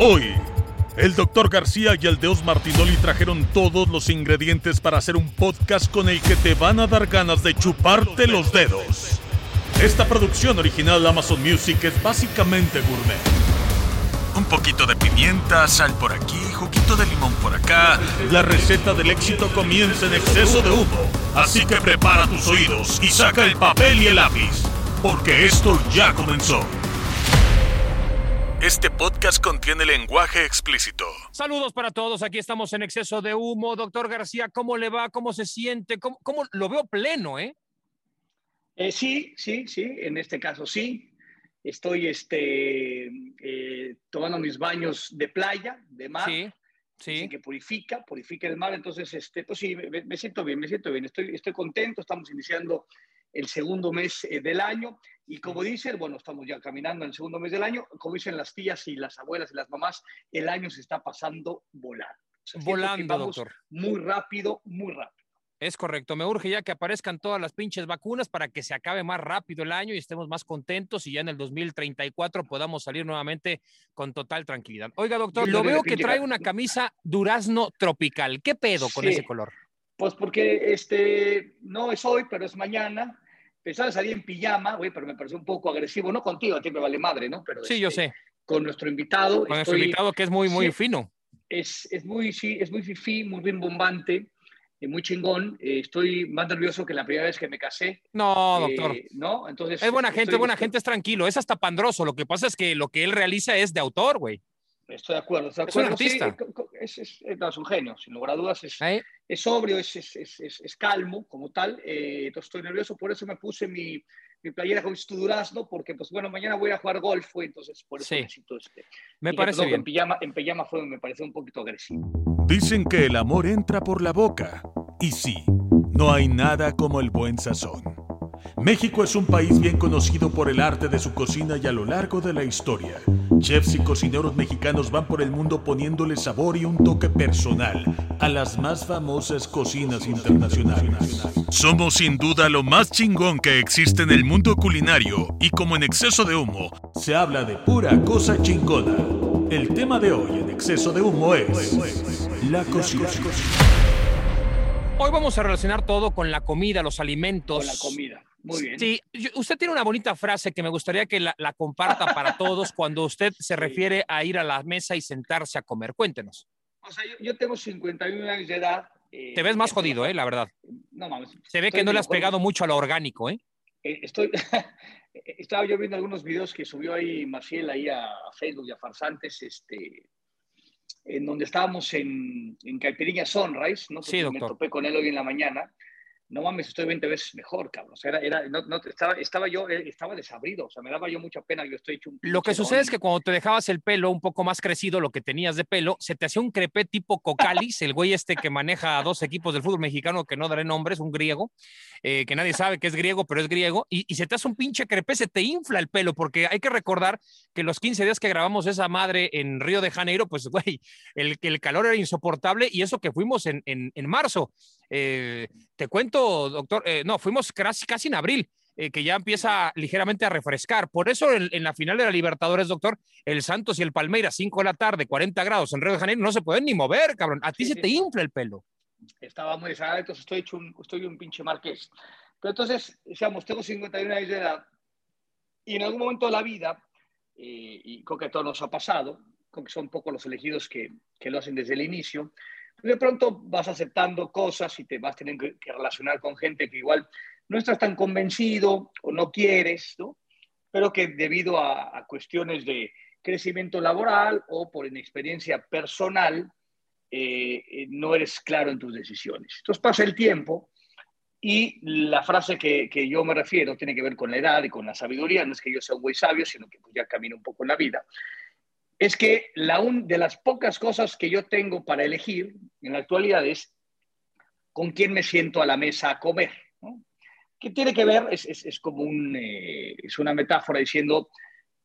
Hoy, el Dr. García y el Deus Martinoli trajeron todos los ingredientes para hacer un podcast con el que te van a dar ganas de chuparte los dedos. Esta producción original Amazon Music es básicamente gourmet. Un poquito de pimienta, sal por aquí, juguito de limón por acá. La receta del éxito comienza en exceso de humo. Así que prepara tus oídos y saca el papel y el lápiz. Porque esto ya comenzó. Este podcast contiene lenguaje explícito. Saludos para todos, aquí estamos en Exceso de Humo. Doctor García, ¿cómo le va? ¿Cómo se siente? ¿Cómo, cómo lo veo pleno, eh? Eh, sí, sí, sí, en este caso sí. Estoy este, eh, tomando mis baños de playa, de mar. Sí, sí. Dicen que purifica, purifica el mar. Entonces, este, pues sí, me, me siento bien, me siento bien. Estoy, estoy contento. Estamos iniciando el segundo mes eh, del año. Y como dicen, bueno, estamos ya caminando en el segundo mes del año. Como dicen las tías y las abuelas y las mamás, el año se está pasando volando. O sea, Volando, doctor. Muy rápido, muy rápido. Es correcto, me urge ya que aparezcan todas las pinches vacunas para que se acabe más rápido el año y estemos más contentos y ya en el 2034 podamos salir nuevamente con total tranquilidad. Oiga, doctor, lo veo que trae una camisa durazno tropical. ¿Qué pedo con Sí. ese color? Pues porque este, no es hoy, pero es mañana. Pensaba salir en pijama, güey, pero me pareció un poco agresivo. No contigo, a ti me vale madre, ¿no? Pero Sí, yo este, sé, Con nuestro invitado. con nuestro invitado que es muy, muy sí. fino. es, es muy, sí, es muy fifí, muy rimbombante, eh, muy chingón. Eh, estoy más nervioso que la primera vez que me casé. No, doctor. eh, ¿No? Entonces. es buena gente, es buena gente, es tranquilo, es hasta pandroso. Lo que pasa es que lo que él realiza es de autor, güey. Estoy de acuerdo. Estoy de Es un acuerdo. Sí, artista. eh, co- co- es, es- eh, no, es un genio, sin lugar a dudas. Es, ¿eh? Es sobrio, es, es, es, es- es calmo como tal. eh, entonces estoy nervioso, por eso me puse mi, mi playera con tu durazno, porque pues bueno, mañana voy a jugar golf, entonces por eso Sí. necesito este. Me y parece bien. En pijama, en pijama fue, me pareció un poquito agresivo. Dicen que el amor entra por la boca. Y sí, no hay nada como el buen sazón. México es un país bien conocido por el arte de su cocina y a lo largo de la historia. Chefs y cocineros mexicanos van por el mundo poniéndole sabor y un toque personal a las más famosas cocinas internacionales. Somos sin duda lo más chingón que existe en el mundo culinario y como en exceso de humo, se habla de pura cosa chingona. El tema de hoy en exceso de humo es la cocina. Hoy vamos a relacionar todo con la comida, los alimentos. Con la comida. Muy bien. Sí, usted tiene una bonita frase que me gustaría que la, la comparta para todos cuando usted se refiere a ir a la mesa y sentarse a comer. Cuéntenos. O sea, yo, yo tengo 51 años de edad. eh, Te ves más jodido, ¿eh? La verdad. No mames. Se ve que no le has pegado mucho a lo orgánico, ¿eh? Eh, Estoy, estaba yo viendo algunos videos que subió ahí Maciel ahí a, Facebook y a Farsantes, este, en donde estábamos en, en Caipirinha Sunrise, ¿no? Sí, Porque Me doctor. topé con él hoy en la mañana. No mames, estoy 20 veces mejor, cabrón. O sea, era, era- no, no, estaba, estaba yo, eh, estaba desabrido. O sea, me daba yo mucha pena. Yo estoy hecho un Lo que sucede es que cuando te dejabas el pelo un poco más crecido, lo que tenías de pelo, se te hacía un crepé tipo Cocalis, el güey este que maneja a dos equipos del fútbol mexicano que no daré nombres, un griego, eh, que nadie sabe que es griego, pero es griego, y, y se te hace un pinche crepé, se te infla el pelo, porque hay que recordar que los 15 días que grabamos esa madre en Río de Janeiro, pues güey, el, el calor era insoportable y eso que fuimos en, en, en marzo. Eh, te cuento, doctor, eh, no, fuimos casi, casi en abril eh, que ya empieza ligeramente a refrescar. Por eso en, en, la final de la Libertadores, doctor, el Santos y el Palmeiras, 5 de la tarde, 40 grados en Río de Janeiro, no se pueden ni mover, cabrón. A ti Sí, se sí. te infla el pelo. Estaba muy desagradable, entonces estoy hecho un, estoy un pinche marqués. Pero entonces, digamos, tengo 51 años de edad y en algún momento de la vida, eh, y creo que a todos nos ha pasado, creo que son pocos los elegidos que, que lo hacen desde el inicio, de pronto vas aceptando cosas y te vas teniendo que, que relacionar con gente que igual no estás tan convencido o no quieres, ¿no? pero que debido a, cuestiones de crecimiento laboral o por inexperiencia personal, eh, eh, no eres claro en tus decisiones. Entonces pasa el tiempo y la frase que, yo me refiero tiene que ver con la edad y con la sabiduría, no es que yo sea un muy sabio, sino que pues, ya camino un poco en la vida, es que la un, de las pocas cosas que yo tengo para elegir en la actualidad es con quién me siento a la mesa a comer. ¿no? ¿Qué tiene que ver? Es, es, es como un, eh, es una metáfora diciendo,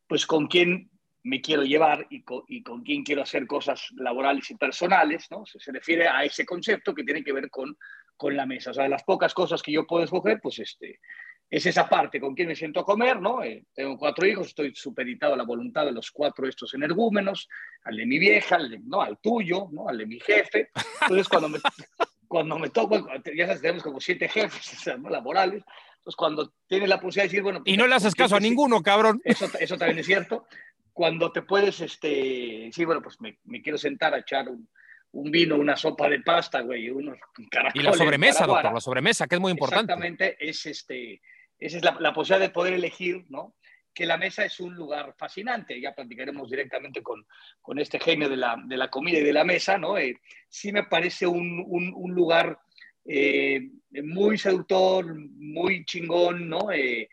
pues con quién me quiero llevar y con, y con quién quiero hacer cosas laborales y personales, ¿no? Se, se refiere a ese concepto que tiene que ver con con la mesa. O sea, de las pocas cosas que yo puedo escoger, pues este, es esa parte, con quién me siento a comer, ¿no? Eh, tengo cuatro hijos, estoy supeditado a la voluntad de los cuatro estos energúmenos, al de mi vieja, al, ¿no? al tuyo, ¿no? Al de mi jefe. Entonces, cuando me, cuando me toco, ya sabes, tenemos como siete jefes ¿no? laborales, entonces cuando tienes la posibilidad de decir, bueno... y no le haces caso a ninguno, cabrón. Eso, eso también es cierto. Cuando te puedes este, decir, bueno, pues me, me quiero sentar a echar un, un vino, una sopa de pasta, güey, unos caracoles. Y la sobremesa, doctor, la sobremesa, que es muy importante. Exactamente, es este, esa es la, posibilidad de poder elegir, ¿no? Que la mesa es un lugar fascinante, ya platicaremos directamente con, con este genio de la, de la, comida y de la mesa, ¿no? Eh, sí me parece un, un, lugar eh, muy seductor, muy chingón, ¿no? Eh,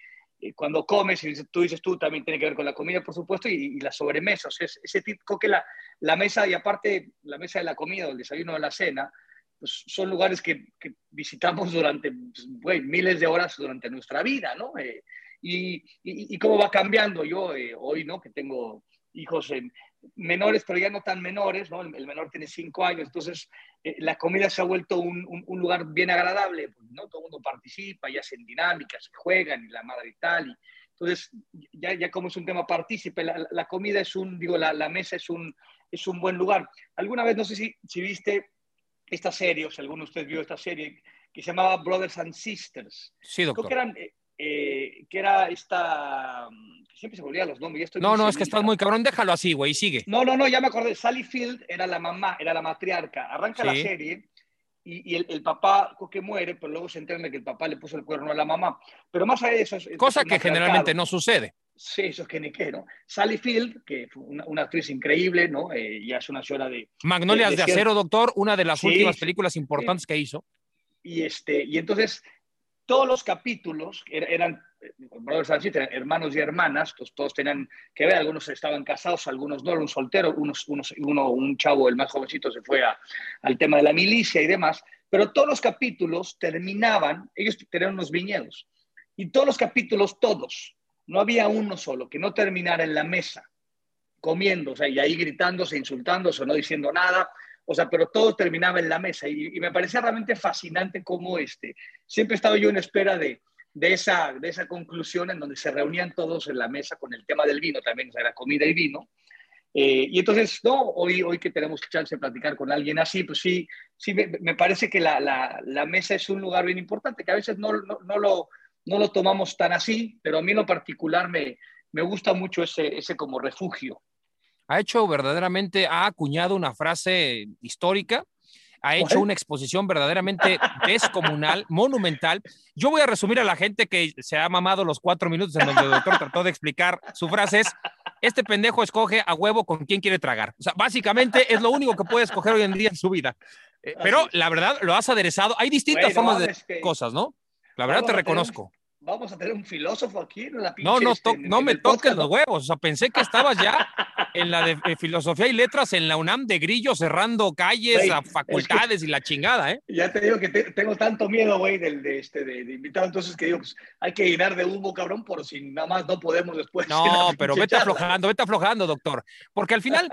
cuando comes, y tú dices tú, también tiene que ver con la comida, por supuesto, y, y las sobremesas. Es, ese tipo que la, la, mesa, y aparte la mesa de la comida, el desayuno o la cena, pues son lugares que, que visitamos durante pues, miles de horas durante nuestra vida, ¿no? Eh, y, y, y, cómo va cambiando yo eh, hoy, ¿no? Que tengo hijos en, menores, pero ya no tan menores, ¿no? El, menor tiene cinco años, entonces eh, la comida se ha vuelto un, un, un, lugar bien agradable, pues, ¿no? Todo el mundo participa, ya hacen dinámicas, juegan y la madre y tal, y entonces ya, ya como es un tema partícipe, la, la comida es un, digo, la, la, mesa es un, es un buen lugar. Alguna vez, no sé si, si viste esta serie, o si alguno de ustedes vio esta serie, que se llamaba Brothers and Sisters. Sí, doctor. Creo que eran, eh, eh, que era esta. Siempre se volvían los nombres. no, no, es que estás muy cabrón, déjalo así, güey, sigue. No, no, no, ya me acordé. Sally Field era la mamá, era la matriarca. Arranca sí. la serie y, y el, el, papá que muere, pero luego se entera que el papá le puso el cuerno a la mamá. Pero más allá de eso. Es, Cosa que generalmente no sucede. Sí, eso es que ni qué, ¿no? Sally Field, que fue una, una actriz increíble, ¿no? Eh, ya es una señora de. Magnolias de, de, de Acero, doctor, una de las sí, últimas películas importantes sí. que hizo. Y, este, y entonces todos los capítulos eran, brothers and sisters, hermanos y hermanas, pues todos tenían que ver, algunos estaban casados, algunos no, un soltero, unos, unos, uno, un chavo, el más jovencito, se fue a, al tema de la milicia y demás, pero todos los capítulos terminaban, ellos tenían unos viñedos, y todos los capítulos, todos, no había uno solo que no terminara en la mesa, comiendo, o sea, y ahí gritándose, insultándose, no diciendo nada, o sea, pero todo terminaba en la mesa y, me parecía realmente fascinante cómo este, siempre estaba yo en espera de, de, esa, de esa conclusión en donde se reunían todos en la mesa con el tema del vino también, o sea, era comida y vino. Eh, y entonces, no, hoy, hoy que tenemos chance de platicar con alguien así, pues sí, sí me, me parece que la, la, la, mesa es un lugar bien importante, que a veces no, no, no, lo, no lo tomamos tan así, pero a mí en lo particular me, me gusta mucho ese, ese como refugio ha hecho verdaderamente, ha acuñado una frase histórica, ha hecho una exposición verdaderamente descomunal, monumental. Yo voy a resumir a la gente que se ha mamado los cuatro minutos en donde el doctor trató de explicar su frase es, este pendejo escoge a huevo con quién quiere tragar. O sea, básicamente es lo único que puede escoger hoy en día en su vida. Eh, pero la verdad, lo has aderezado. Hay distintas bueno, formas de es que... cosas, ¿no? La verdad te reconozco vamos a tener un filósofo aquí en la No, no, este, no me toques los huevos. O sea, pensé que estabas ya en la de, de, filosofía y letras en la UNAM de grillo cerrando calles, wey, a facultades es que, y la chingada, ¿eh? Ya te digo que te, tengo tanto miedo, güey, del de este de, de, invitado, entonces que digo, pues hay que llenar de humo, cabrón, por si nada más no podemos después. No, pero vete charla. aflojando, vete aflojando, doctor. Porque al final,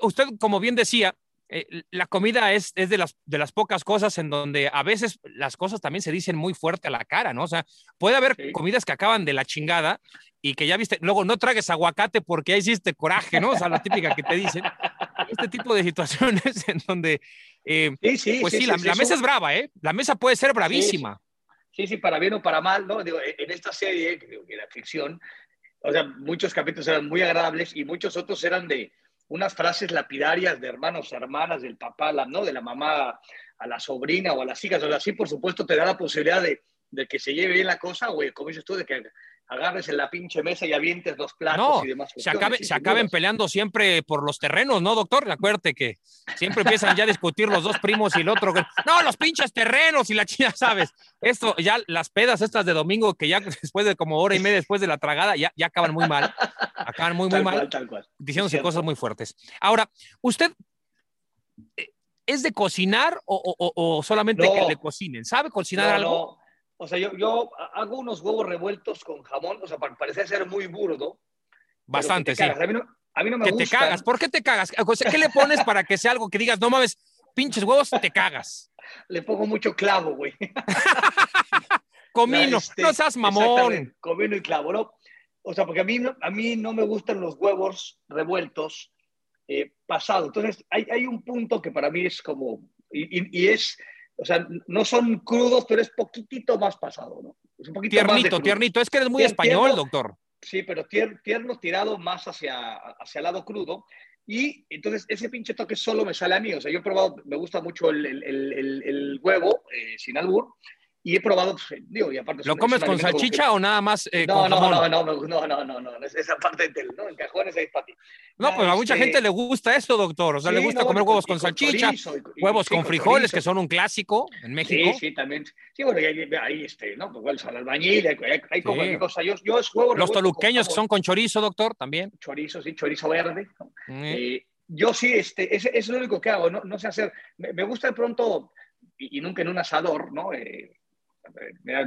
usted, como bien decía, eh, la comida es, es de, las, de las pocas cosas en donde a veces las cosas también se dicen muy fuerte a la cara, ¿no? O sea, puede haber sí. comidas que acaban de la chingada y que ya viste, luego no tragues aguacate porque ya hiciste coraje, ¿no? O sea, la típica que te dicen. Este tipo de situaciones en donde, eh, sí, sí, pues sí, sí la, la, mesa es brava, ¿eh? La mesa puede ser bravísima. Sí, sí, para bien o para mal, ¿no? Digo, en esta serie, que era ficción, o sea, muchos capítulos eran muy agradables y muchos otros eran de, unas frases lapidarias de hermanos, hermanas, del papá, la, ¿no? de la mamá a la sobrina o a las hijas. O sea, sí, por supuesto, te da la posibilidad de, de que se lleve bien la cosa, o como dices tú, de que agarres en la pinche mesa y avientes los platos y demás. Se, acabe, se acaben peleando siempre por los terrenos, ¿no, doctor? Acuérdate que siempre empiezan ya a discutir los dos primos y el otro. No, los pinches terrenos y la china, ¿sabes? Esto, ya las pedas estas de domingo, que ya después de como hora y media después de la tragada, ya, ya acaban muy mal. Acaban muy, muy mal. Diciéndose cosas muy fuertes. Ahora, usted. Eh, ¿Es de cocinar o, solamente que le cocinen? ¿Sabe cocinar algo? O sea, yo, yo hago unos huevos revueltos con jamón, o sea, parece ser muy burdo. Bastante, sí. A mí, no, a mí no me que te cagas. ¿Por qué te cagas? ¿qué le pones para que sea algo que digas, no mames, pinches huevos, te cagas? Le pongo mucho clavo, güey. Comino, este, no seas mamón. Comino y clavo, ¿no? O sea, porque a mí, a mí no me gustan los huevos revueltos eh, pasados. Entonces, hay, hay, un punto que para mí es como, y es o sea, no son crudos, pero es poquitito más pasado, ¿no? Es un poquito tiernito, tiernito. Es que eres muy español, doctor. Sí, pero tierno tirado más hacia, hacia el lado crudo. Y entonces ese pinche toque solo me sale a mí. O sea, yo he probado, me gusta mucho el, el, el, el huevo eh, sin albur, y he probado, pues, digo, y aparte... ¿Lo comes con salchicha o nada más eh, no, con no, no, no, no, no, no, no, esa parte del, ¿no? En cajones ahí para ti. No, pues a mucha este gente le gusta eso, doctor. O sea, le gusta comer huevos con, salchicha, huevos con frijoles, que son un clásico en México. Sí, sí, también. Sí, bueno, ahí, ahí este, ¿no? Pues al albañil, hay, hay, como cosa. Yo, yo es huevo Los toluqueños que son con chorizo, doctor, también. Chorizo, sí, chorizo verde. Mm. Eh, yo sí, este, ese, es lo único que hago, no, no sé hacer. Me, me gusta de pronto, y, y, nunca en un asador, ¿no? Eh,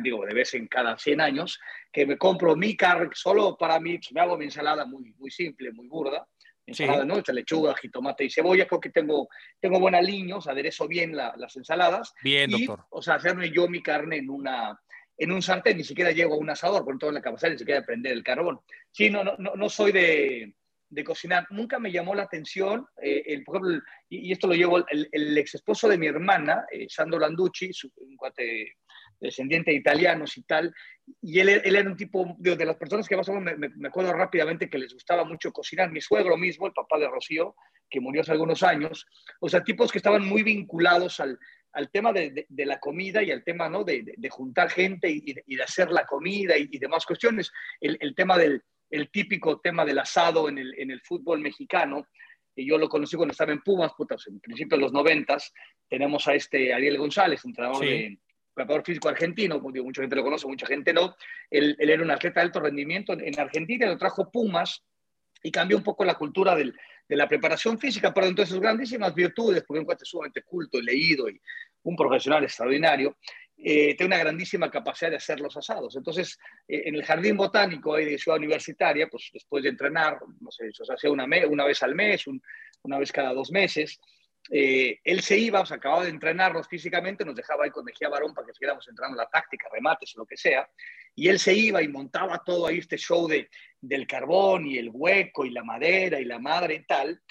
digo, de vez en cada 100 años, que me compro mi carne solo para mí, me hago mi ensalada muy, muy simple, muy burda, ensalada, ¿no? lechuga, jitomate y cebolla, creo que tengo, tengo buena línea, o sea, aderezo bien las ensaladas. Bien, doctor. O sea, hacerme yo mi carne en una en un sartén, ni siquiera llego a un asador, por todo en la capacidad ni siquiera de prender el carbón. Sí, no, no, no soy de, de cocinar. Nunca me llamó la atención, eh, el, por ejemplo, y, esto lo llevo, el, el, ex esposo de mi hermana, eh, Sandro Landucci, un cuate descendiente de italianos y tal, y él, él era un tipo de, de, las personas que más o menos me, me, acuerdo rápidamente que les gustaba mucho cocinar. Mi suegro mismo, el papá de Rocío, que murió hace algunos años, o sea, tipos que estaban muy vinculados al, al tema de, de, de, la comida y al tema ¿no? de, de juntar gente y, y, de hacer la comida y, y demás cuestiones. El, el, tema del el típico tema del asado en el, en el fútbol mexicano, y yo lo conocí cuando estaba en Pumas, putas, en principio de los noventas, tenemos a este Ariel González, entrenador sí. de, preparador físico argentino, como digo, mucha gente lo conoce, mucha gente no. Él, era un atleta de alto rendimiento en Argentina, lo trajo Pumas y cambió un poco la cultura de la preparación física, pero entonces sus grandísimas virtudes, porque un cuate sumamente culto y leído y un profesional extraordinario, eh, tiene una grandísima capacidad de hacer los asados. Entonces, eh, en el jardín botánico ahí de Ciudad Universitaria, pues después de entrenar, no sé, se hacía una, una vez al mes, un, una vez cada dos meses, eh, él se iba, o acababa de entrenarnos físicamente, nos dejaba ahí con Mejía Barón para que siguiéramos entrenando la táctica, remates, lo que sea, y él se iba y montaba todo ahí este show de, del carbón y el hueco y la madera y la madre y tal,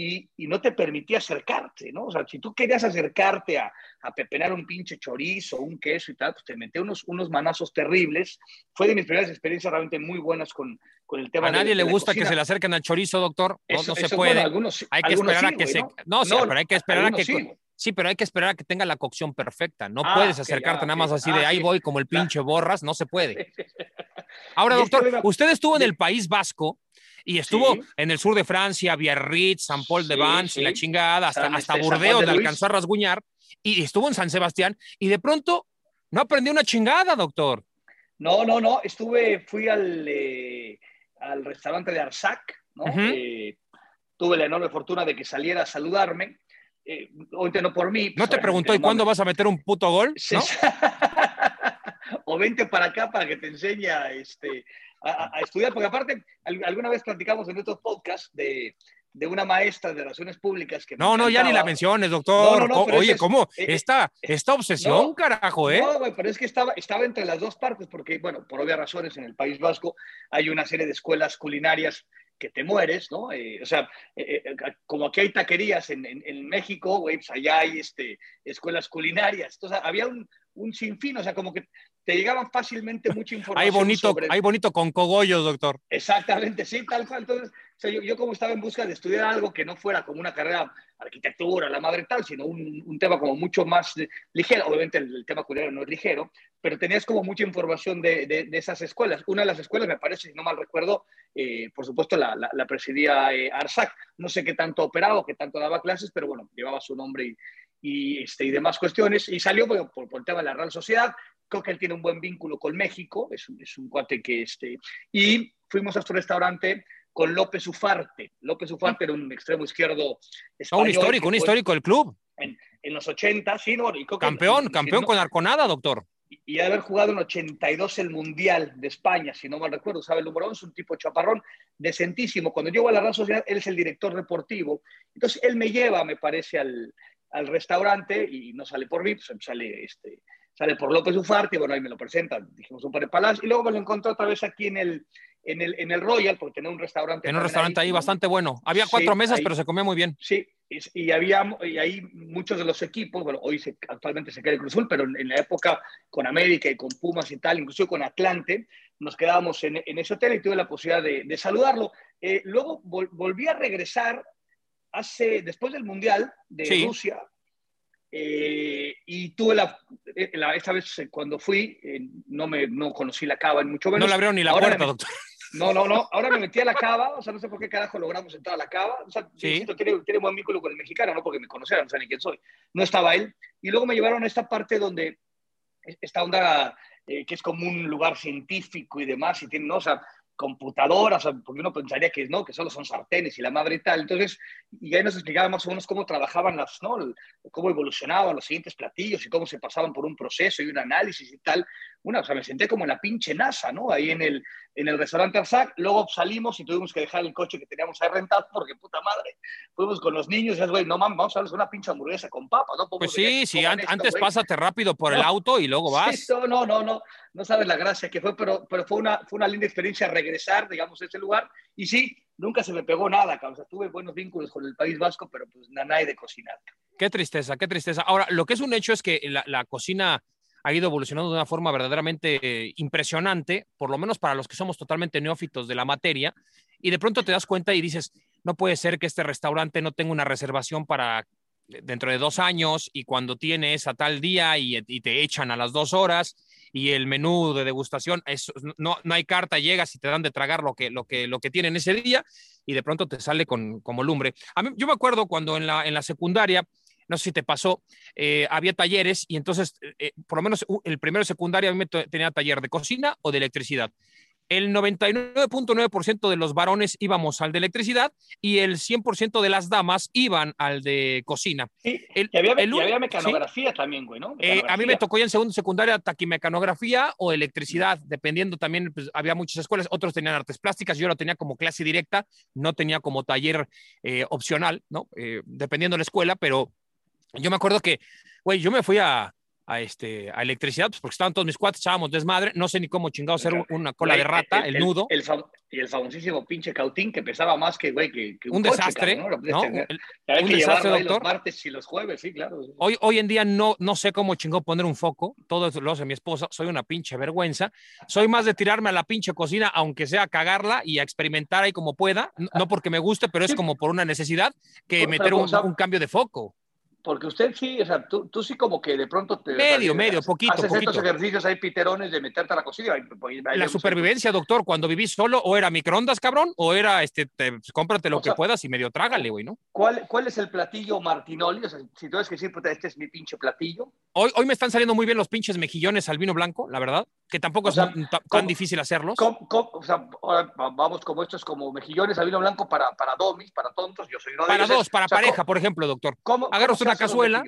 y, y, no te permitía acercarte, ¿no? O sea, si tú querías acercarte a, a pepenar un pinche chorizo, un queso y tal, pues te metía unos, unos manazos terribles. Fue de mis primeras experiencias realmente muy buenas con, con el tema A nadie de, le de gusta que se le acerquen al chorizo, doctor. No, eso, no se eso, puede. Bueno, algunos, hay que esperar sí, a que se. ¿no? No, sí, no, pero hay que esperar a que. Sí. sí. pero hay que esperar a que tenga la cocción perfecta. No ah, puedes acercarte okay, nada más así ah, de ahí voy como el pinche borras, no se puede. Ahora, doctor, usted estuvo en el País Vasco y estuvo sí. en el sur de Francia, Biarritz, San Paul de Vance sí, y la chingada, hasta, hasta Burdeos le alcanzó a rasguñar, y estuvo en San Sebastián, y de pronto no aprendió una chingada, doctor. No, no, no, estuve, fui al, eh, al restaurante de Arsac, ¿no? Uh -huh. eh, tuve la enorme fortuna de que saliera a saludarme, eh, obviamente no por mí. ¿No te preguntó y cuándo vas a meter un puto gol? ¿no? o vente para acá para que te enseñe a, este, a, a, estudiar, porque aparte, alguna vez platicamos en estos podcasts de, de una maestra de relaciones públicas que... No, no, ya ni la menciones, doctor. No, no, no, Oye, es, ¿cómo? Eh, esta, esta obsesión, carajo, ¿eh? No, güey, pero es que estaba, estaba entre las dos partes, porque, bueno, por obvias razones, en el País Vasco hay una serie de escuelas culinarias que te mueres, ¿no? Eh, o sea, eh, eh, como aquí hay taquerías en, en, en México, güey, pues allá hay este, escuelas culinarias. Entonces, había un, un sinfín, o sea, como que te llegaban fácilmente mucha información. Hay bonito, hay bonito con cogollos, doctor. Exactamente, sí, tal cual. Entonces, yo, como estaba en busca de estudiar algo que no fuera como una carrera arquitectura, la madre tal, sino un, tema como mucho más ligero. Obviamente el, tema culinario no es ligero, pero tenías como mucha información de, esas escuelas. Una de las escuelas, me parece, si no mal recuerdo, eh, por supuesto, la, la, presidía eh, Arsac. No sé qué tanto operaba, qué tanto daba clases, pero bueno, llevaba su nombre y, y, este, y demás cuestiones. Y salió por, por, el tema de la Real Sociedad. Creo que él tiene un buen vínculo con México, es un, es un cuate que... Este, y fuimos a su restaurante con López Ufarte. López Ufarte era un extremo izquierdo español. un histórico, un histórico del club. En, los 80, sí, ¿no? campeón, campeón con Arconada, doctor. Y, de haber jugado en 82 el Mundial de España, si no mal recuerdo, sabe el número es un tipo chaparrón, decentísimo. Cuando llego a la Real Sociedad, él es el director deportivo. Entonces, él me lleva, me parece, al, al restaurante y no sale por VIP, sale, este, sale por López Ufarte, bueno, ahí me lo presentan, dijimos un par de palabras, y luego me lo encontré otra vez aquí en el, en el, en el Royal, porque tenía un restaurante. En un restaurante ahí, bastante bueno. Había cuatro mesas, pero se comía muy bien. Sí, y, había, y ahí muchos de los equipos, bueno, hoy se, actualmente se queda el Cruzul, pero en, la época con América y con Pumas y tal, incluso con Atlante, nos quedábamos en, en ese hotel y tuve la posibilidad de, de saludarlo. Eh, luego volví a regresar hace, después del Mundial de Rusia, eh, y tuve eh, la, esta vez eh, cuando fui, no me no conocí la cava en mucho menos. No le abrieron ni la puerta, doctor. No, no, no. Ahora me metí a la cava, o sea, no sé por qué carajo logramos entrar a la cava. O sea, sí. tiene, tiene buen vínculo con el mexicano, no porque me conociera, no sé ni quién soy. No estaba él. Y luego me llevaron a esta parte donde, esta onda que es como un lugar científico y demás, y tiene, ¿no? o sea, computadoras, porque uno pensaría que no, que solo son sartenes y la madre y tal. Entonces, y ahí nos explicaba más o menos cómo trabajaban las, ¿no? cómo evolucionaban los siguientes platillos y cómo se pasaban por un proceso y un análisis y tal. Una, o sea, me senté como en la pinche NASA, ¿no? Ahí en el, en el restaurante Arzac. Luego salimos y tuvimos que dejar el coche que teníamos ahí rentado porque, puta madre, fuimos con los niños y es, güey, no mames, vamos a darles una pinche hamburguesa con papas, ¿no? pues sí, sí, antes pásate rápido por el auto y luego vas. no, no, no, no, no sabes la gracia que fue, pero, pero fue, una, fue una linda experiencia regresar, digamos, a ese lugar. Y sí, nunca se me pegó nada, o sea, tuve buenos vínculos con el País Vasco, pero pues nada de cocinar. Qué tristeza, qué tristeza. Ahora, lo que es un hecho es que la, la cocina ha ido evolucionando de una forma verdaderamente impresionante, por lo menos para los que somos totalmente neófitos de la materia, y de pronto te das cuenta y dices, no puede ser que este restaurante no tenga una reservación para dentro de dos años y cuando tienes a tal día y, te echan a las dos horas y el menú de degustación, no, no hay carta, llegas y te dan de tragar lo que, lo que, lo que tienen ese día y de pronto te sale con, como lumbre. Yo me acuerdo cuando en la, en la secundaria no sé si te pasó, eh, había talleres y entonces, eh, eh, por lo menos el primero de secundaria a mí me tenía taller de cocina o de electricidad. El 99.9% de los varones íbamos al de electricidad y el 100% de las damas iban al de cocina. Sí, el, y había, mecanografía también, güey, ¿no? a mí me tocó ya en segundo secundaria taquimecanografía o electricidad, dependiendo también, pues, había muchas escuelas, otros tenían artes plásticas, yo lo tenía como clase directa, no tenía como taller opcional, ¿no? dependiendo de la escuela, pero yo me acuerdo que, güey, yo me fui a, a, este, a electricidad, pues porque estaban todos mis cuates, echábamos desmadre, no sé ni cómo chingado hacer una cola de rata, el, nudo. y el famosísimo pinche cautín que pesaba más que, güey, que, un, desastre, ¿no? un desastre, doctor. Los martes y los jueves, sí, claro. Hoy, hoy en día no, no sé cómo chingó poner un foco, todo lo hace mi esposa, soy una pinche vergüenza. Soy más de tirarme a la pinche cocina, aunque sea a cagarla y a experimentar ahí como pueda, no porque me guste, pero es como por una necesidad, que meter un, un cambio de foco. Porque usted sí, o sea, tú, tú sí como que de pronto te... Medio, medio, poquito, haces poquito. estos ejercicios, hay piterones de meterte a la cocina. la supervivencia, doctor, cuando vivís solo, o era microondas, cabrón, o era, este, te, cómprate lo que puedas y medio trágale, güey, ¿no? ¿Cuál, ¿Cuál es el platillo Martinoli? O sea, si tú ves que sí, pues este es mi pinche platillo. Hoy, hoy me están saliendo muy bien los pinches mejillones al vino blanco, la verdad, que tampoco es tan difícil hacerlos. o sea, vamos como estos, como mejillones al vino blanco para, para domis, para tontos, yo soy Para dos, para pareja, por ejemplo, doctor. ¿cómo, Agarras una cazuela,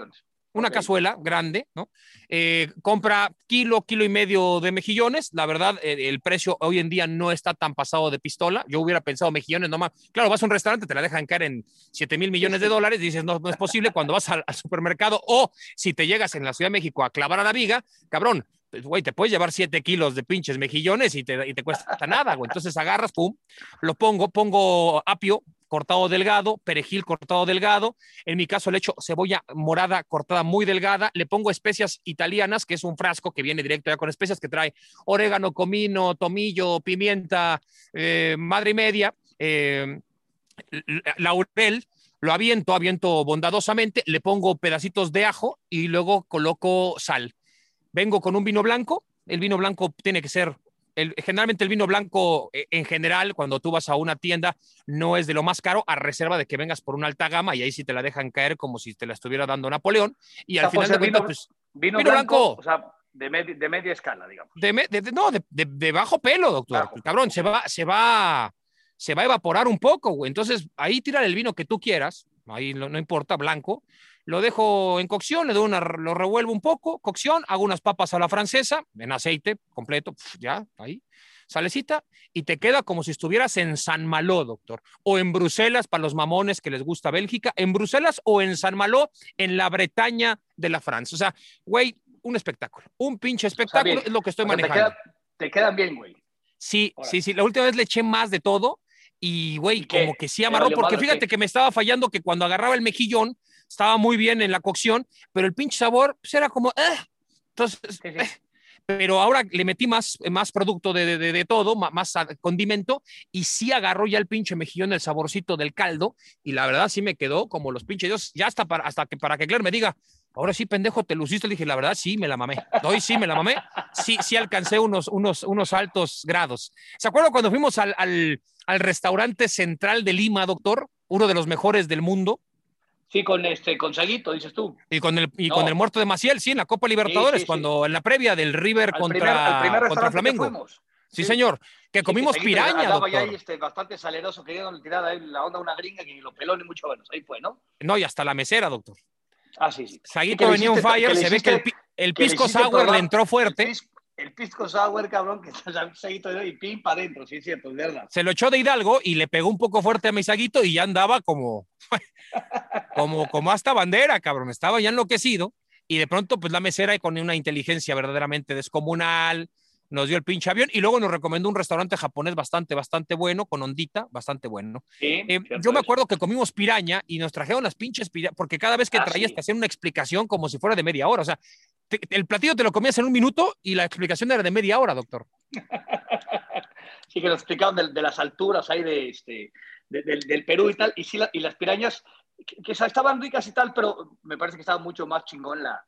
una cazuela grande, ¿no? Eh, compra kilo, kilo y medio de mejillones. La verdad, el precio hoy en día no está tan pasado de pistola. Yo hubiera pensado mejillones nomás. Claro, vas a un restaurante, te la dejan caer en 7 mil millones de dólares. Dices, no, no es posible cuando vas al, supermercado o si te llegas en la Ciudad de México a clavar a la viga, cabrón, pues, güey, te puedes llevar 7 kilos de pinches mejillones y te, y te cuesta nada, güey. Entonces agarras, pum, lo pongo, pongo apio, cortado delgado, perejil cortado delgado. En mi caso le echo cebolla morada cortada muy delgada. Le pongo especias italianas, que es un frasco que viene directo ya con especias que trae orégano, comino, tomillo, pimienta, eh, madre y media, eh, laurel. Lo aviento, aviento bondadosamente, le pongo pedacitos de ajo y luego coloco sal. Vengo con un vino blanco. El vino blanco tiene que ser generalmente el vino blanco eh, en general, cuando tú vas a una tienda, no es de lo más caro, a reserva de que vengas por una alta gama y ahí sí te la dejan caer como si te la estuviera dando Napoleón. Y al final de vino, pues, vino, blanco, o sea, de, media escala, digamos. no, de, bajo pelo, doctor. Cabrón, se va, se va, se va a evaporar un poco, güey. Entonces, ahí tira el vino que tú quieras, ahí no, no importa, blanco, lo dejo en cocción, le doy una, lo revuelvo un poco, cocción, hago unas papas a la francesa, en aceite completo, ya, ahí, salecita, y te queda como si estuvieras en San Malo, doctor, o en Bruselas para los mamones que les gusta Bélgica, en Bruselas o en San Malo, en la Bretaña de la Francia. O sea, güey, un espectáculo, un pinche espectáculo es lo que estoy manejando. Te, quedan bien, güey. Sí, sí, sí, la última vez le eché más de todo y, güey, como que sí amarró, porque fíjate que me estaba fallando que cuando agarraba el mejillón, estaba muy bien en la cocción, pero el pinche sabor pues, era como, eh". entonces, eh". pero ahora le metí más, más producto de, de, de, todo, más, condimento, y sí agarró ya el pinche mejillón el saborcito del caldo, y la verdad sí me quedó como los pinches dios, ya hasta para, hasta que para que Claire me diga, ahora sí, pendejo, te luciste, le dije, la verdad sí, me la mamé, hoy sí me la mamé, sí, sí alcancé unos, unos, unos altos grados. ¿Se acuerdan cuando fuimos al, al, al restaurante central de Lima, doctor? Uno de los mejores del mundo Sí, con este, con Saguito, dices tú. Y con el, y con el muerto de Maciel, sí, en la Copa Libertadores, cuando en la previa del River contra, contra Flamengo. Sí, señor, que comimos piraña, doctor. ya ahí este, bastante saleroso, queriendo tirar ahí la onda a una gringa que lo peló ni mucho menos. Ahí fue, ¿no? No, y hasta la mesera, doctor. Ah, sí, sí. Saguito venía un fire, se ve que el, el pisco sour le entró fuerte el pisco sour, cabrón, que está seguito y pim para adentro, sí es cierto, es verdad. Se lo echó de Hidalgo y le pegó un poco fuerte a mi saguito y ya andaba como, como, como hasta bandera, cabrón, estaba ya enloquecido y de pronto pues la mesera con una inteligencia verdaderamente descomunal, nos dio el pinche avión y luego nos recomendó un restaurante japonés bastante, bastante bueno, con ondita, bastante bueno. Eh, yo me acuerdo que comimos piraña y nos trajeron las pinches pirañas, porque cada vez que ah, traías te hacían una explicación como si fuera de media hora. O sea, el platillo te lo comías en un minuto y la explicación era de media hora, doctor. sí, que nos explicaban de, las alturas ahí de este, del, Perú y tal, y, sí, y las pirañas, que, que, estaban ricas y tal, pero me parece que estaba mucho más chingón la,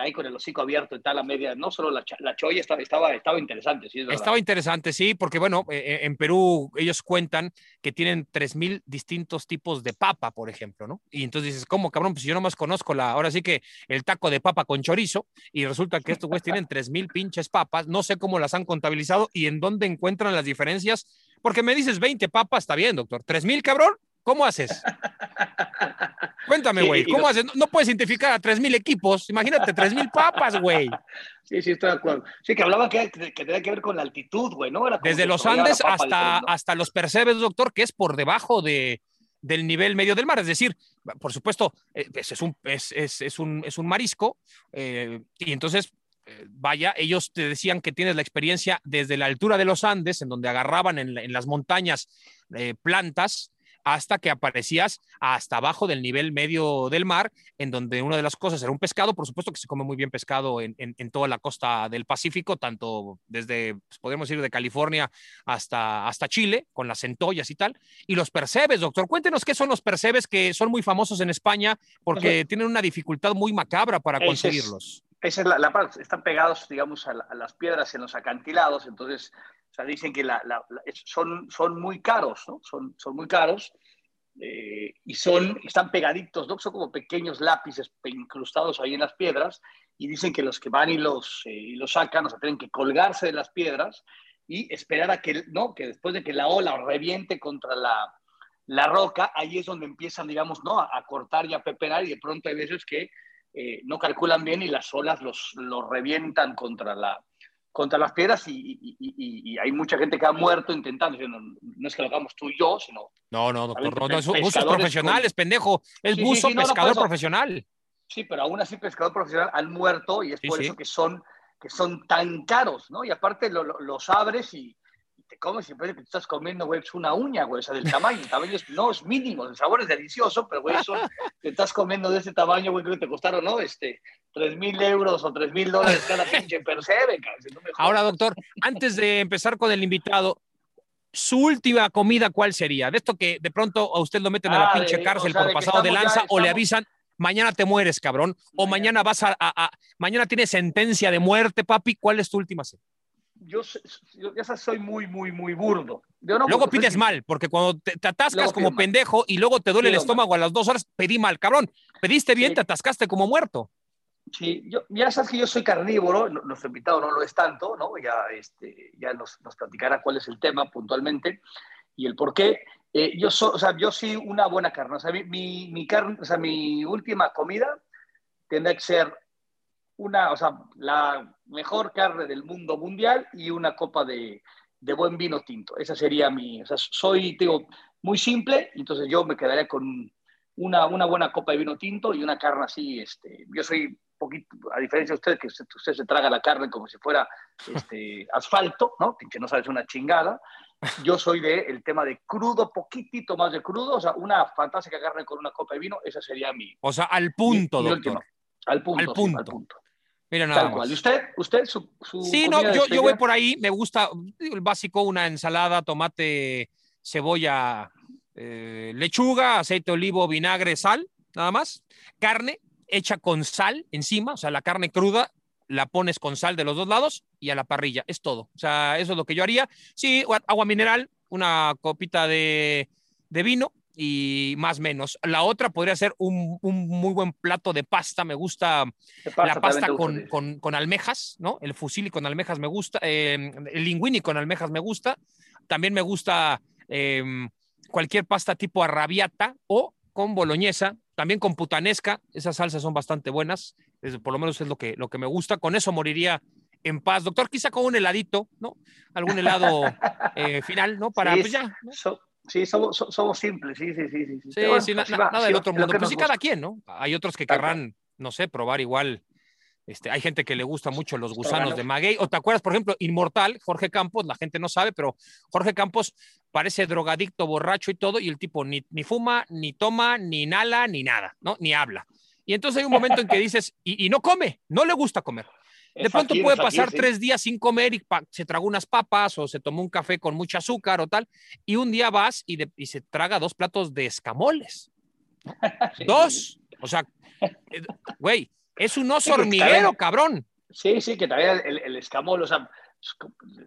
ahí con el hocico abierto y tal, la media, no solo la, la cholla estaba, estaba, estaba interesante, sí, Estaba interesante, sí, porque bueno, eh, eh, en Perú ellos cuentan que tienen 3.000 distintos tipos de papa, por ejemplo, ¿no? Y entonces dices, ¿cómo, cabrón? Pues yo nomás conozco la, ahora sí que el taco de papa con chorizo, y resulta que estos güeyes tienen 3.000 pinches papas, no sé cómo las han contabilizado y en dónde encuentran las diferencias, porque me dices 20 papas, está bien, doctor, ¿3.000, cabrón? ¿Cómo haces? Cuéntame, güey, ¿cómo haces? No, puedes identificar a 3.000 equipos, imagínate, 3.000 papas, güey. Sí, sí, estoy de acuerdo. Sí, que hablaba que, tenía que ver con la altitud, güey, ¿no? Desde los Andes hasta, hasta los Percebes, doctor, que es por debajo de, del nivel medio del mar. Es decir, por supuesto, eh, pues, es, un, es, es, es, un, es un marisco, eh, y entonces eh, vaya, ellos te decían que tienes la experiencia desde la altura de los Andes, en donde agarraban en, en las montañas plantas hasta que aparecías hasta abajo del nivel medio del mar, en donde una de las cosas era un pescado, por supuesto que se come muy bien pescado en, toda la costa del Pacífico, tanto desde, pues, podemos ir de California hasta, hasta Chile, con las centollas y tal, y los percebes, doctor, cuéntenos qué son los percebes que son muy famosos en España porque tienen una dificultad muy macabra para conseguirlos. esa es la, parte, están pegados, digamos, a, a las piedras en los acantilados, entonces o sea, dicen que son, son muy caros, ¿no? Son, son muy caros eh, y son, están pegaditos, ¿no? Son como pequeños lápices incrustados ahí en las piedras y dicen que los que van y los, eh, los sacan, o sea, tienen que colgarse de las piedras y esperar a que, ¿no? Que después de que la ola reviente contra la, la roca, ahí es donde empiezan, digamos, ¿no? A, cortar y a pepenar y de pronto hay veces que eh, no calculan bien y las olas los, los revientan contra la, contra las piedras y, hay mucha gente que ha muerto intentando. No, es que lo hagamos tú y yo, sino. No, no, doctor, no, es buzos profesionales, pendejo. Es buzo pescador profesional. Sí, pero aún así, pescador profesional han muerto y es por eso que son, que son tan caros, ¿no? Y aparte los abres y, te comes y parece que te estás comiendo, güey, es una uña, güey, o sea, del tamaño. El tamaño es, no es mínimo, el sabor es delicioso, pero, güey, son, te estás comiendo de ese tamaño, güey, creo que te costaron, ¿no? Este, 3 mil euros o 3 mil dólares cada pinche percebe, cabrón. No me. Ahora, doctor, antes de empezar con el invitado, su última comida, ¿cuál sería? De esto que de pronto a usted lo meten a la Ah, pinche de- cárcel o sea, por de pasado de lanza o le avisan, mañana te mueres, cabrón, o mañana Mañana. vas a, a- a- mañana tienes sentencia de muerte, papi, ¿cuál es tu última cena? Yo, yo ya sabes, soy muy, muy, muy burdo. Yo no, luego soy pides mal, porque cuando te, te atascas como mal. pendejo y luego te duele el mal. estómago a las dos horas, pedí mal, cabrón. Pediste bien, Sí. te atascaste como muerto. Sí, yo, ya sabes que yo soy carnívoro, nuestro invitado no lo es tanto, ¿no? Ya, este, ya nos, nos platicará cuál es el tema puntualmente y el por qué. Eh, yo, so- o sea, yo sí una buena carne, o sea, mi, mi, mi carne, o sea, mi última comida tendrá que ser una, o sea, la mejor carne del mundo mundial y una copa de, de buen vino tinto. Esa sería mi, o sea, soy, digo, muy simple, entonces yo me quedaría con una, una buena copa de vino tinto y una carne así, este, yo soy poquito, a diferencia de usted, que usted, usted se traga la carne como si fuera este, asfalto, ¿no? Que no sabes una chingada. Yo soy de el tema de crudo, poquitito más de crudo, o sea, una fantástica carne con una copa de vino, esa sería mi, O sea, al punto, mi- doctor. Al punto, Al sí, punto. al punto. Mira nada Tal más. cual. ¿Y usted? ¿Usted? Su, su Sí, no, yo, yo voy por ahí, me gusta el básico, una ensalada, tomate, cebolla, eh, lechuga, aceite de olivo, vinagre, sal, nada más. Carne hecha con sal encima, o sea, la carne cruda la pones con sal de los dos lados y a la parrilla, es todo. O sea, eso es lo que yo haría. Sí, gua- agua mineral, una copita de, de vino y más menos. La otra podría ser un, un muy buen plato de pasta, me gusta la pasta con, con, con almejas, ¿no? El fusilli con almejas me gusta, eh, el linguini con almejas me gusta, también me gusta eh, cualquier pasta tipo arrabiata o con boloñesa, también con putanesca, esas salsas son bastante buenas, es- por lo menos es lo que, lo que me gusta, con eso moriría en paz. Doctor, quizá con un heladito, ¿no? Algún helado eh, final, ¿no? Para, Sí, pues ya, ¿no? so- sí, somos, so- somos simples, sí, sí, sí. Sí, Sí, bueno, sí, na- na- va, nada del otro mundo. Pues sí, cada quien, ¿no? Hay otros que querrán, no sé, probar igual. Este, hay gente que le gusta mucho los gusanos de maguey. O te acuerdas, por ejemplo, Inmortal, Jorge Campos, la gente no sabe, pero Jorge Campos parece drogadicto, borracho y todo, y el tipo ni, ni fuma, ni toma, ni inhala, ni nada, ¿no? Ni habla. Y entonces hay un momento en que dices, y, y no come, no le gusta comer. De Es pronto puede pasar sí. tres días sin comer y se tragó unas papas o se tomó un café con mucho azúcar o tal, y un día vas y, de- y se traga dos platos de escamoles. Sí, Dos. O sea, eh, güey, es un oso hormiguero, cabrón. Sí, sí, que también el, el escamol, o sea,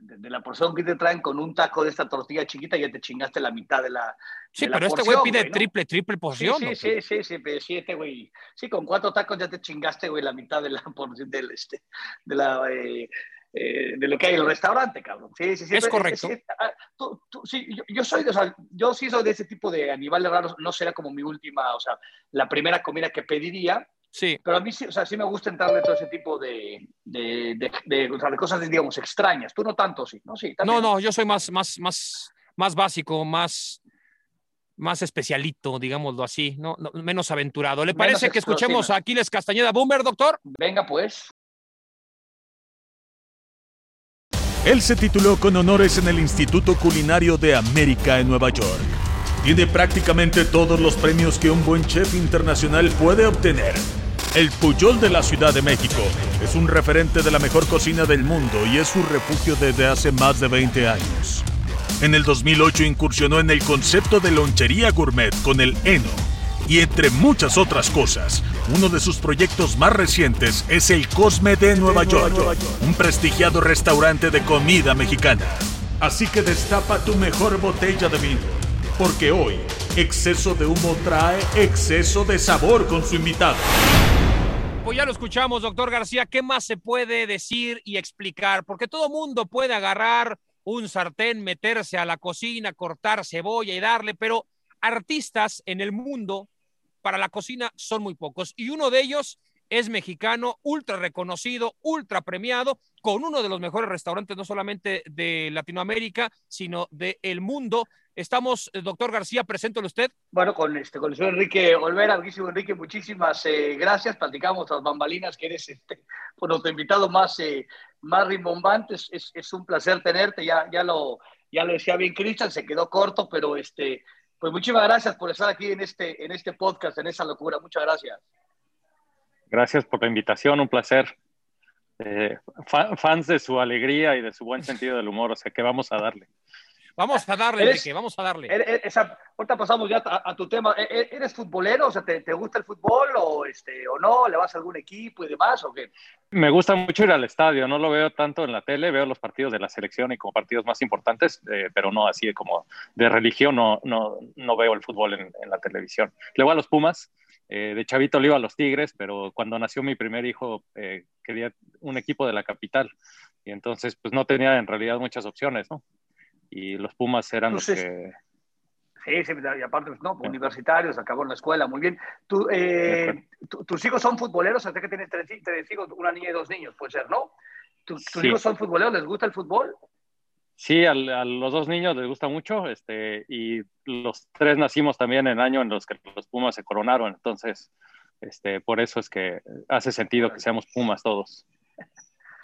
de, de la porción que te traen con un taco de esta tortilla chiquita, ya te chingaste la mitad de la. Sí, de la pero este güey pide ¿no? triple, triple porción. sí, sí, sí, sí, pero sí, este güey, sí, con cuatro tacos ya te chingaste, güey, la mitad de la porción del, este, de la, eh, eh, de lo que hay en el restaurante, cabrón. Sí, sí, sí. Es correcto. sí, ah, tú- tú- sí, yo, yo soy de, o sea, yo sí soy de ese tipo de animales raros, no será como mi última, o sea, la primera comida que pediría, Sí, pero a mí sí, o sea, sí me gusta entrarle todo ese tipo de, de, de, de- o sea, de cosas, digamos, extrañas. Tú no tanto, sí, ¿no? Sí, también. no, no, yo soy más, más, más, más básico, más, más especialito, digámoslo así, ¿no? No, menos aventurado. ¿Le Menos parece que escuchemos a Aquiles Castañeda Boomer, doctor? Venga, pues. Él se tituló con honores en el Instituto Culinario de América en Nueva York. Tiene prácticamente todos los premios que un buen chef internacional puede obtener. El Puyol de la Ciudad de México es un referente de la mejor cocina del mundo y es su refugio desde hace más de 20 años. En el 2008 incursionó en el concepto de lonchería gourmet con el Eno. Y entre muchas otras cosas, uno de sus proyectos más recientes es el Cosme de Nueva York, un prestigiado restaurante de comida mexicana. Así que destapa tu mejor botella de vino, porque hoy exceso de humo trae exceso de sabor con su invitado. Pues ya lo escuchamos, doctor García. ¿Qué más se puede decir y explicar? Porque todo mundo puede agarrar un sartén, meterse a la cocina, cortar cebolla y darle, pero artistas en el mundo para la cocina son muy pocos. Y uno de ellos es mexicano, ultra reconocido, ultra premiado, con uno de los mejores restaurantes, no solamente de Latinoamérica, sino del mundo. Estamos, eh, doctor García, preséntelo usted. Bueno, con este, con el señor Enrique Olvera, buenísimo Enrique, muchísimas eh, gracias. Platicamos las bambalinas, que eres este, nuestro invitado más, eh, más rimbombante. Es, es, un placer tenerte, ya, ya, lo, ya lo decía bien Cristian, se quedó corto, pero este, pues muchísimas gracias por estar aquí en este, en este podcast, en esa locura. Muchas gracias. Gracias por la invitación, un placer. Eh, fans de su alegría y de su buen sentido del humor, o sea que vamos a darle. Vamos a darle, Enrique, vamos a darle. ahorita pasamos ya a, tu tema. ¿E, e, ¿Eres futbolero? O sea, ¿te, gusta el fútbol o, este, o no? ¿Le vas a algún equipo y demás o qué? Me gusta mucho ir al estadio. No lo veo tanto en la tele. Veo los partidos de la selección y como partidos más importantes, eh, pero no así como de religión. No, no, no veo el fútbol en, la televisión. Le voy a los Pumas. Eh, de chavito le iba a los Tigres, pero cuando nació mi primer hijo eh, quería un equipo de la capital y entonces pues no tenía en realidad muchas opciones, ¿no? y los Pumas eran los que... Sí, sí, y aparte, pues, no, universitarios, acabó en la escuela, muy bien. ¿Tú, eh, ¿Tus hijos son futboleros? Hasta que tienes tres, hijos, una niña y dos niños, puede ser, ¿no? ¿Tus, hijos son futboleros? ¿Les gusta el fútbol? Sí, a, los dos niños les gusta mucho, este, y los tres nacimos también en año en los que los Pumas se coronaron, entonces, este, por eso es que hace sentido que seamos Pumas todos.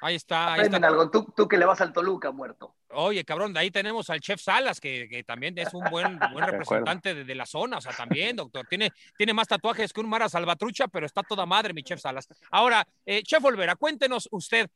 Ahí está. Ahí está. algo. Tú, tú, que le vas al Toluca, muerto. Oye, cabrón, de ahí tenemos al chef Salas, que, también es un buen, buen representante de, la zona. O sea, también, doctor. Tiene, tiene más tatuajes que un Mara Salvatrucha, pero está toda madre, mi chef Salas. Ahora, eh, chef Olvera, cuéntenos usted,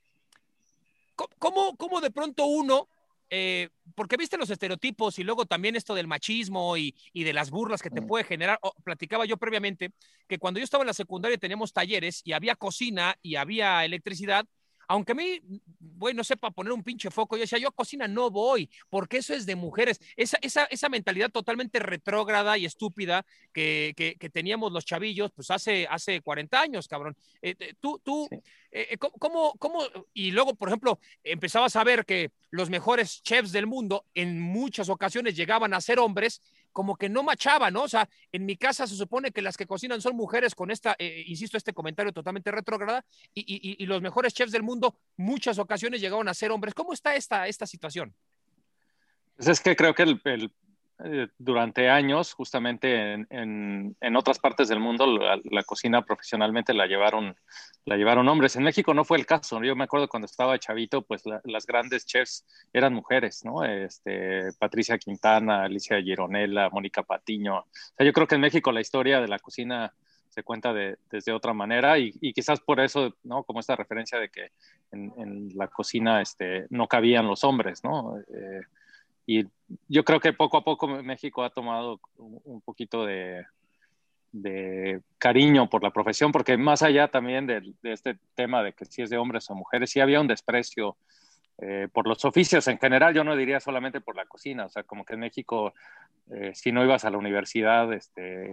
¿cómo, cómo de pronto uno eh, porque viste los estereotipos y luego también esto del machismo y, y de las burlas que te mm. puede generar. Oh, platicaba yo previamente que cuando yo estaba en la secundaria teníamos talleres y había cocina y había electricidad aunque a mí, bueno, no sepa poner un pinche foco, yo decía, yo a cocina no voy, porque eso es de mujeres. Esa, esa, esa mentalidad totalmente retrógrada y estúpida que, que, teníamos los chavillos, pues hace, hace 40 años, cabrón. Eh, eh, tú, tú, eh, ¿cómo, ¿cómo, Y luego, por ejemplo, empezabas a ver que los mejores chefs del mundo en muchas ocasiones llegaban a ser hombres como que no machaba, ¿no? O sea, en mi casa se supone que las que cocinan son mujeres con esta, eh, insisto, este comentario totalmente retrógrada, y, los mejores chefs del mundo muchas ocasiones llegaron a ser hombres. ¿Cómo está esta, esta situación? Pues es que creo que el, eh, durante años, justamente en, en, otras partes del mundo, la, cocina profesionalmente la llevaron, la llevaron hombres. En México no fue el caso. Yo me acuerdo cuando estaba chavito, pues las grandes chefs eran mujeres, ¿no? Este, Patricia Quintana, Alicia Gironella, Mónica Patiño. O sea, yo creo que en México la historia de la cocina se cuenta de, desde otra manera y, y, quizás por eso, ¿no? Como esta referencia de que en, en la cocina este, no cabían los hombres, ¿no? Eh, y yo creo que poco a poco México ha tomado un poquito de, cariño por la profesión, porque más allá también de, este tema de que si es de hombres o mujeres, sí había un desprecio eh, por los oficios en general, yo no diría solamente por la cocina, o sea, como que en México, eh, si no ibas a la universidad, este,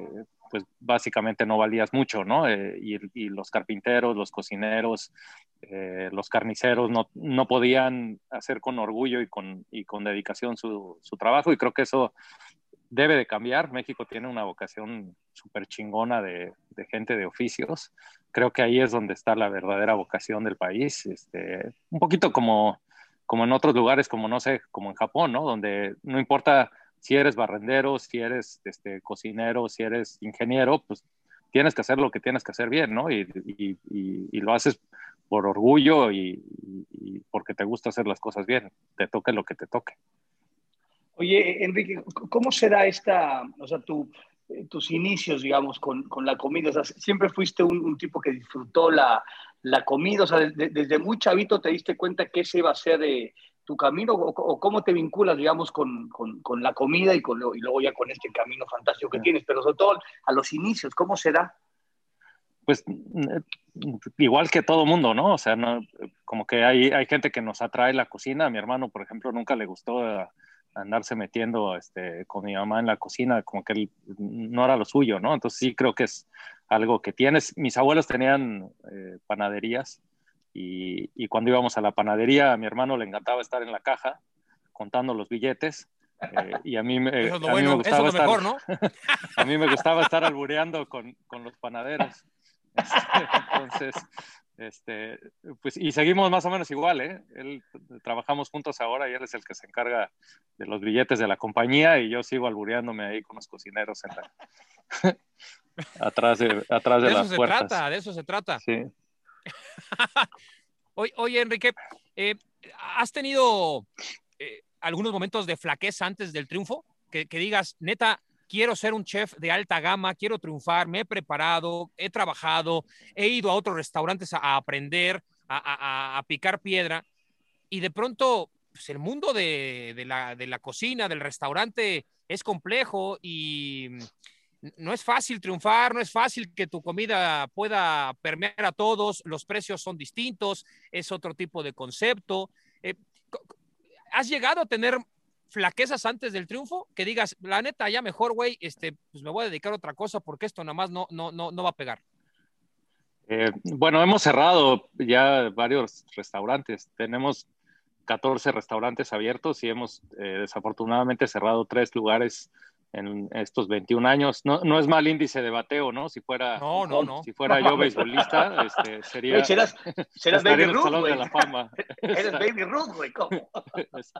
pues básicamente no valías mucho, ¿no? Eh, y, los carpinteros, los cocineros, eh, los carniceros no, no, podían hacer con orgullo y con, y con dedicación su, su, trabajo y creo que eso debe de cambiar. México tiene una vocación súper chingona de, de, gente de oficios. Creo que ahí es donde está la verdadera vocación del país. Este, un poquito como, como en otros lugares, como no sé, como en Japón, ¿no? Donde no importa si eres barrendero, si eres este, cocinero, si eres ingeniero, pues tienes que hacer lo que tienes que hacer bien, ¿no? Y, lo haces por orgullo y, porque te gusta hacer las cosas bien, te toque lo que te toque. Oye, Enrique, ¿cómo será esta, o sea, tus inicios, digamos, con, la comida? O sea, siempre fuiste un, tipo que disfrutó la, comida, o sea, desde muy chavito te diste cuenta que ese iba a ser... de tu camino o, cómo te vinculas, digamos, con, con, la comida y, con y luego ya con este camino fantástico que tienes, pero sobre todo a los inicios, ¿cómo se da? Pues mm, igual que todo mundo, ¿no? O sea, no, como que hay, hay gente que nos atrae la cocina. A mi hermano, por ejemplo, nunca le gustó eh, andarse metiendo este, con mi mamá en la cocina, como que no era lo suyo, ¿no? Entonces sí creo que es algo que tienes. Mis abuelos tenían eh, panaderías y, cuando íbamos a la panadería, a mi hermano le encantaba estar en la caja contando los billetes. Eh, y a mí, me, gustaba estar, a mí me gustaba estar albureando con, con, los panaderos. Entonces, este, pues, y seguimos más o menos igual, ¿eh? Él, trabajamos juntos ahora y él es el que se encarga de los billetes de la compañía y yo sigo albureándome ahí con los cocineros en la... atrás de, atrás de, de eso se trata, de eso se trata. Sí. oye, Enrique, eh, ¿has tenido eh, algunos momentos de flaqueza antes del triunfo? Que, digas, neta, quiero ser un chef de alta gama, quiero triunfar, me he preparado, he trabajado, he ido a otros restaurantes a, aprender, a, picar piedra, y de pronto pues, el mundo de la cocina, del restaurante, es complejo y no es fácil triunfar, no es fácil que tu comida pueda permear a todos, los precios son distintos, es otro tipo de concepto. Eh, ¿Has llegado a tener flaquezas antes del triunfo, que digas, la neta, ya mejor, güey, este, pues me voy a dedicar a otra cosa porque esto nada más no, no, no, no va a pegar? Eh, bueno, hemos cerrado ya varios restaurantes. Tenemos 14 restaurantes abiertos y hemos eh, desafortunadamente cerrado tres lugares en estos 21 años. No, no es mal índice de bateo, ¿no? Si fuera, no, no, no. Si fuera yo beisbolista, este, sería. serás, serás Baby Ruth, güey. de la fama. Eres Baby Ruth, güey, ¿cómo?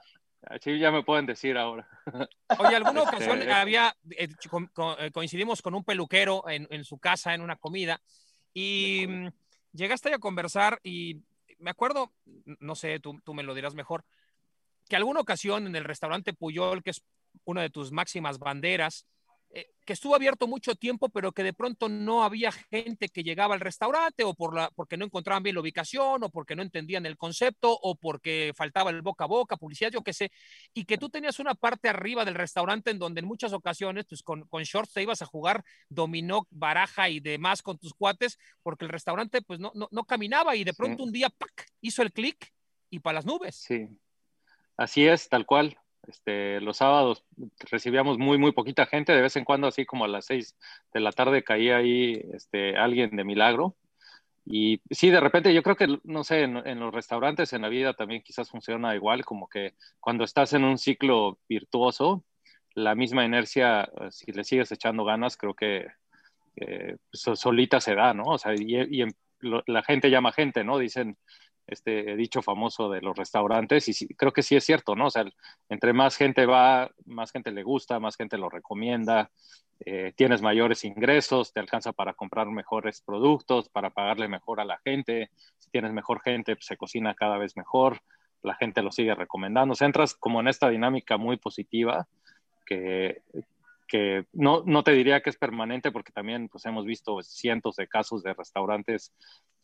Así ya me pueden decir ahora. Oye, alguna este, ocasión había, eh, eh, coincidimos con un peluquero en, en, su casa en una comida y mm, llegaste a conversar y me acuerdo, no sé, tú, tú me lo dirás mejor, que alguna ocasión en el restaurante Puyol, que es una de tus máximas banderas, eh, que estuvo abierto mucho tiempo, pero que de pronto no había gente que llegaba al restaurante o por la, porque no encontraban bien la ubicación o porque no entendían el concepto o porque faltaba el boca a boca, publicidad, yo qué sé, y que tú tenías una parte arriba del restaurante en donde en muchas ocasiones, pues con, con shorts te ibas a jugar dominó, baraja y demás con tus cuates, porque el restaurante pues no, no, no caminaba y de pronto un día ¡pac! hizo el clic y para las nubes. Sí, así es, tal cual. Este, los sábados recibíamos muy, muy poquita gente, de vez en cuando, así como a las seis de la tarde, caía ahí este, alguien de milagro. Y sí, de repente yo creo que, no sé, en, los restaurantes, en la vida también quizás funciona igual, como que cuando estás en un ciclo virtuoso, la misma inercia, eh, si le sigues echando ganas, creo que eh, solita se da, ¿no? O sea, y, la gente llama gente, ¿no? Dicen, este dicho famoso de los restaurantes y creo que sí es cierto, ¿no? O sea, entre más gente va, más gente le gusta, más gente lo recomienda, eh, tienes mayores ingresos, te alcanza para comprar mejores productos, para pagarle mejor a la gente, si tienes mejor gente, pues, se cocina cada vez mejor, la gente lo sigue recomendando, o sea, entras como en esta dinámica muy positiva que, que no, no, te diría que es permanente porque también pues, hemos visto cientos de casos de restaurantes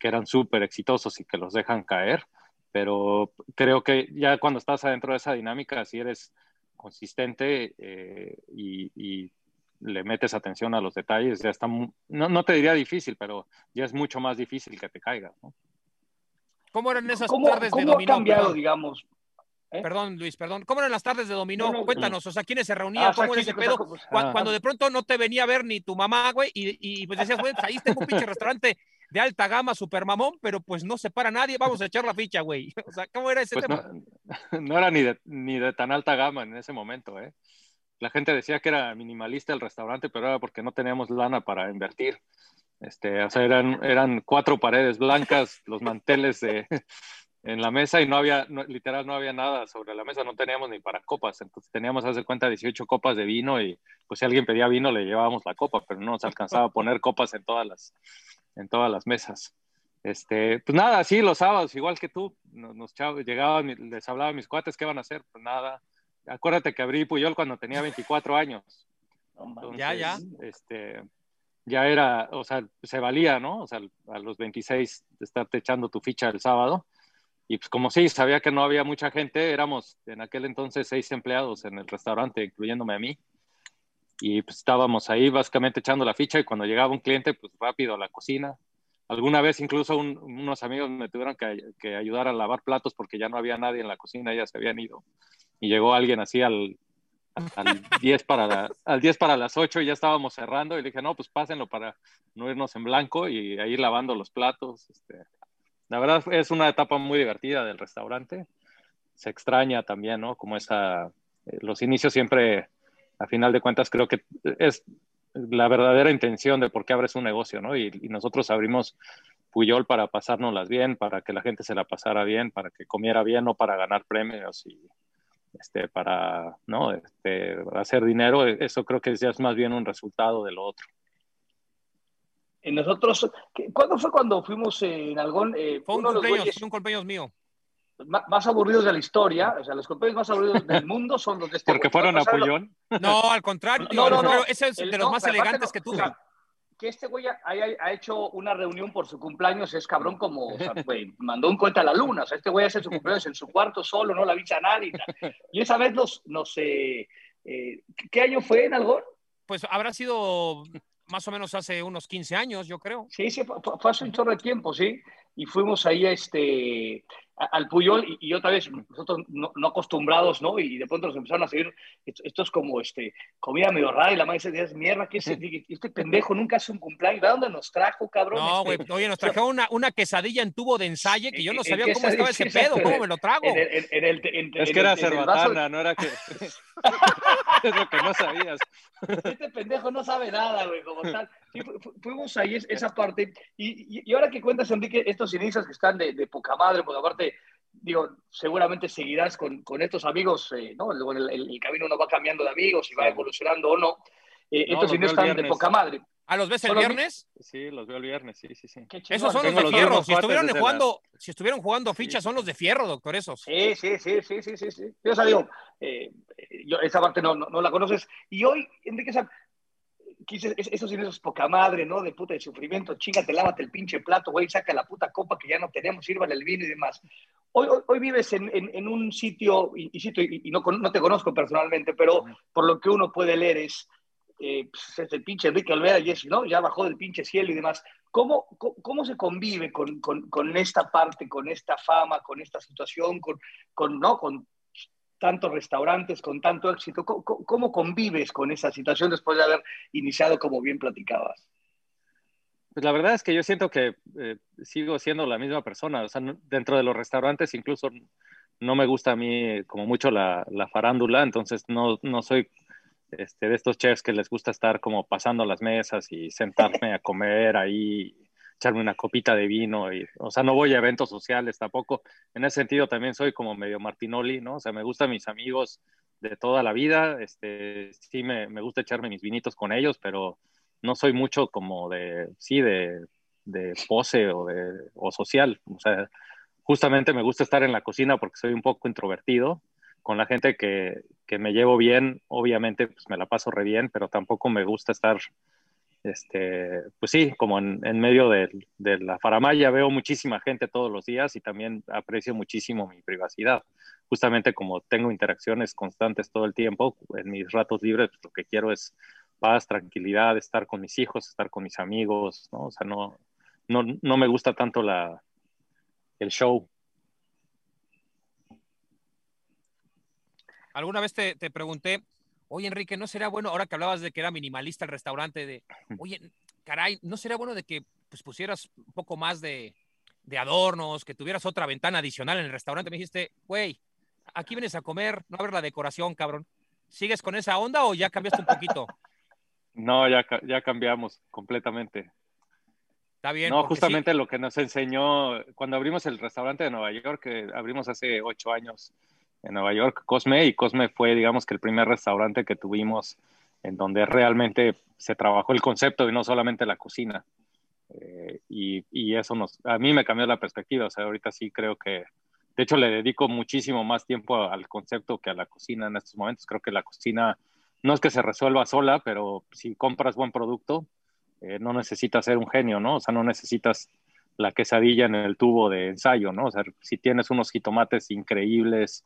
que eran súper exitosos y que los dejan caer, pero creo que ya cuando estás adentro de esa dinámica, si eres consistente eh, y, le metes atención a los detalles, ya está, no, no, te diría difícil, pero ya es mucho más difícil que te caiga. ¿no? ¿Cómo eran esas tardes de dominó? ha cambiado, digamos, ¿Eh? Perdón, Luis, perdón. ¿Cómo eran las tardes de dominó? Cuéntanos, o sea, ¿quiénes se reunían? Ah, ¿Cómo era ese pedo? Cuando, de pronto no te venía a ver ni tu mamá, güey, y, y pues decías, güey, pues ahí tengo un pinche restaurante de alta gama, super mamón, pero pues no se para nadie, vamos a echar la ficha, güey. O sea, ¿cómo era ese pues tema? No, era ni de, ni de tan alta gama en ese momento, ¿eh? La gente decía que era minimalista el restaurante, pero era porque no teníamos lana para invertir. Este, o sea, eran, eran cuatro paredes blancas, los manteles de, en la mesa y no había, literal, no había nada sobre la mesa, no teníamos ni para copas, entonces teníamos, a hacer cuenta, 18 copas de vino y pues si alguien pedía vino le llevábamos la copa, pero no nos alcanzaba a poner copas en todas las, en todas las mesas. Este, pues nada, sí, los sábados, igual que tú, nos, nos llegaban, les hablaba a mis cuates, ¿qué van a hacer? Pues nada, acuérdate que abrí Puyol cuando tenía 24 años. ya, ya. Este, ya era, o sea, se valía, ¿no? O sea, a los 26 de estarte echando tu ficha el sábado y pues como sí, sabía que no había mucha gente, éramos en aquel entonces seis empleados en el restaurante, incluyéndome a mí. Y pues estábamos ahí básicamente echando la ficha y cuando llegaba un cliente, pues rápido a la cocina. Alguna vez incluso unos amigos me tuvieron que, ayudar a lavar platos porque ya no había nadie en la cocina, ya se habían ido. Y llegó alguien así al, al 10 para, al 10 para las 8 y ya estábamos cerrando y le dije, no, pues pásenlo para no irnos en blanco y ahí lavando los platos. Este, la verdad es una etapa muy divertida del restaurante. Se extraña también, ¿no? Como esa, eh, los inicios siempre, a final de cuentas, creo que es, la verdadera intención de por qué abres un negocio, ¿no? Y, nosotros abrimos Puyol para pasárnoslas bien, para que la gente se la pasara bien, para que comiera bien, no para ganar premios y este, para, ¿no? Este, hacer dinero. Eso creo que ya es más bien un resultado de lo otro. Y nosotros, ¿cuándo fue cuando fuimos en Algón? Eh, fue un cumpleaños, un cumpleaños mío más aburridos de la historia, o sea, los cumpleaños más aburridos del mundo son los de este Porque fueron a Puyol. No, al contrario, no, no, no, ese es de los más elegantes que tuve. que este güey ha hecho una reunión por su cumpleaños es cabrón como, o sea, güey, mandó un cuenta a la luna, o sea, este güey hace su cumpleaños en su cuarto solo, no la avisa a nadie. Y esa vez nos, nos eh, eh, ¿qué año fue en Algor? Pues habrá sido más o menos hace unos 15 años, yo creo. Sí, sí, fue, hace un chorro de tiempo, sí. Y fuimos ahí a este, al Puyol y, otra vez nosotros no, acostumbrados, ¿no? Y de pronto nos empezaron a seguir, esto, es como este, comida medio rara y la madre dice, mierda, ¿qué es este pendejo? Nunca hace un cumpleaños, ¿de dónde nos trajo, cabrón? No, güey, este, oye, nos trajo una, una quesadilla en tubo de ensayo que yo no sabía cómo estaba ese pedo, cómo me lo trago. es que era cerbatana, no era que... es lo que no sabías. Este pendejo no sabe nada, güey, como tal. fuimos ahí esa parte y, y, ahora que cuentas, Enrique, estos inicios que están de, de poca madre, porque aparte digo, seguramente seguirás con, con estos amigos, eh, ¿no? El, el, camino no va cambiando de amigos y va evolucionando o no. Eh, estos sí están de poca madre. ¿A los ves el viernes? Sí, los veo el viernes, sí, sí, sí. Esos son los de fierro. Si estuvieron, jugando, si estuvieron jugando fichas, son los de fierro, doctor, esos. Sí, sí, sí, sí, sí, sí. sí. Yo, o digo, eh, yo, esa parte no, no, la conoces. Y hoy, Enrique, esos esos poca madre, ¿no? De puta de sufrimiento, chingate, lávate el pinche plato, güey, saca la puta copa que ya no tenemos, sírvale el vino y demás. Hoy, hoy, vives en, en, un sitio, y, y, no, no, te conozco personalmente, pero por lo que uno puede leer es, eh, pues, es el pinche Enrique Olvera y eso, ¿no? Ya bajó del pinche cielo y demás. ¿Cómo, cómo, se convive con, con, con, esta parte, con esta fama, con esta situación, con, con, ¿no? con tantos restaurantes con tanto éxito. ¿Cómo, convives con esa situación después de haber iniciado como bien platicabas? Pues la verdad es que yo siento que eh, sigo siendo la misma persona. O sea, dentro de los restaurantes incluso no me gusta a mí como mucho la, la farándula, entonces no, no soy este, de estos chefs que les gusta estar como pasando las mesas y sentarme a comer ahí echarme una copita de vino, y, o sea, no voy a eventos sociales tampoco. En ese sentido también soy como medio Martinoli, ¿no? O sea, me gustan mis amigos de toda la vida, este, sí me, me gusta echarme mis vinitos con ellos, pero no soy mucho como de, sí, de, de pose o, de, o social. O sea, justamente me gusta estar en la cocina porque soy un poco introvertido. Con la gente que, que me llevo bien, obviamente, pues me la paso re bien, pero tampoco me gusta estar este, pues sí, como en, medio de, la faramaya veo muchísima gente todos los días y también aprecio muchísimo mi privacidad. Justamente como tengo interacciones constantes todo el tiempo, en mis ratos libres pues, lo que quiero es paz, tranquilidad, estar con mis hijos, estar con mis amigos, ¿no? O sea, no, me gusta tanto la, el show. Alguna vez te pregunté oye Enrique, ¿no sería bueno, ahora que hablabas de que era minimalista el restaurante, de, oye, caray, ¿no sería bueno de que pues, pusieras un poco más de, adornos, que tuvieras otra ventana adicional en el restaurante? Me dijiste, güey, aquí vienes a comer, no a ver la decoración, cabrón. ¿Sigues con esa onda o ya cambiaste un poquito? No, ya, ya cambiamos completamente. Está bien. No, justamente lo que nos enseñó cuando abrimos el restaurante de Nueva York, que abrimos hace ocho años, en Nueva York, Cosme, y Cosme fue, digamos, que el primer restaurante que tuvimos en donde realmente se trabajó el concepto y no solamente la cocina. Eh, y, y, eso nos, a mí me cambió la perspectiva, o sea, ahorita sí creo que, de hecho, le dedico muchísimo más tiempo al concepto que a la cocina en estos momentos. Creo que la cocina no es que se resuelva sola, pero si compras buen producto, eh, no necesitas ser un genio, ¿no? O sea, no necesitas la quesadilla en el tubo de ensayo, ¿no? O sea, si tienes unos jitomates increíbles,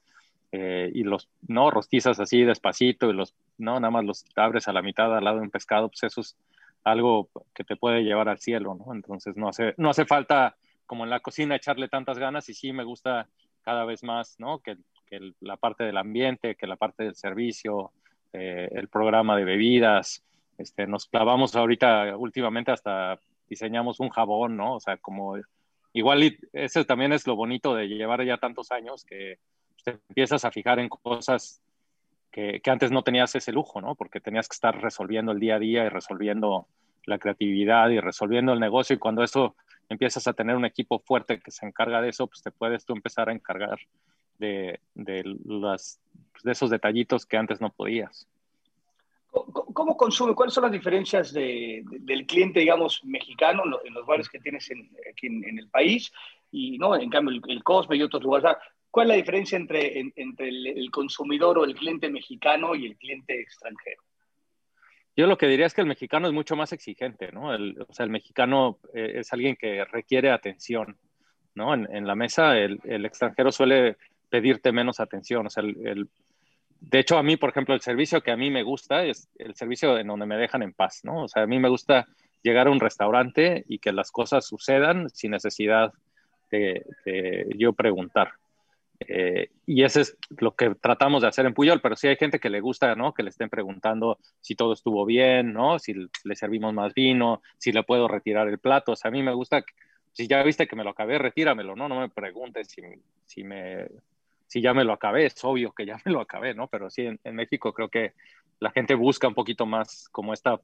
eh, y los, ¿no? Rostizas así despacito y los, ¿no? Nada más los abres a la mitad al lado de un pescado, pues eso es algo que te puede llevar al cielo, ¿no? Entonces no hace, no hace falta, como en la cocina, echarle tantas ganas y sí me gusta cada vez más, ¿no? Que, que la parte del ambiente, que la parte del servicio, eh, el programa de bebidas, este, nos clavamos ahorita, últimamente hasta diseñamos un jabón, ¿no? O sea, como igual, y eso también es lo bonito de llevar ya tantos años que te empiezas a fijar en cosas que, antes no tenías ese lujo, ¿no? Porque tenías que estar resolviendo el día a día y resolviendo la creatividad y resolviendo el negocio y cuando eso empiezas a tener un equipo fuerte que se encarga de eso, pues te puedes tú empezar a encargar de, de, las, de esos detallitos que antes no podías. ¿Cómo consume? ¿Cuáles son las diferencias de, del cliente, digamos, mexicano en los, bares que tienes aquí en, el país? Y, ¿no? En cambio, el, Cosme y otros lugares. ¿Cuál es la diferencia entre, entre el, consumidor o el cliente mexicano y el cliente extranjero? Yo lo que diría es que el mexicano es mucho más exigente, ¿no? o sea, el mexicano eh, es alguien que requiere atención, ¿no? En, la mesa el, el, extranjero suele pedirte menos atención, o sea, el, de hecho, a mí, por ejemplo, el servicio que a mí me gusta es el servicio en donde me dejan en paz, ¿no? O sea, a mí me gusta llegar a un restaurante y que las cosas sucedan sin necesidad de, yo preguntar. Eh, y eso es lo que tratamos de hacer en Puyol, pero sí hay gente que le gusta, ¿no? Que le estén preguntando si todo estuvo bien, ¿no? Si le servimos más vino, si le puedo retirar el plato. O sea, a mí me gusta, si ya viste que me lo acabé, retíramelo, ¿no? No me preguntes si, si me si ya me lo acabé, es obvio que ya me lo acabé, ¿no? Pero sí, en, México creo que la gente busca un poquito más como esta,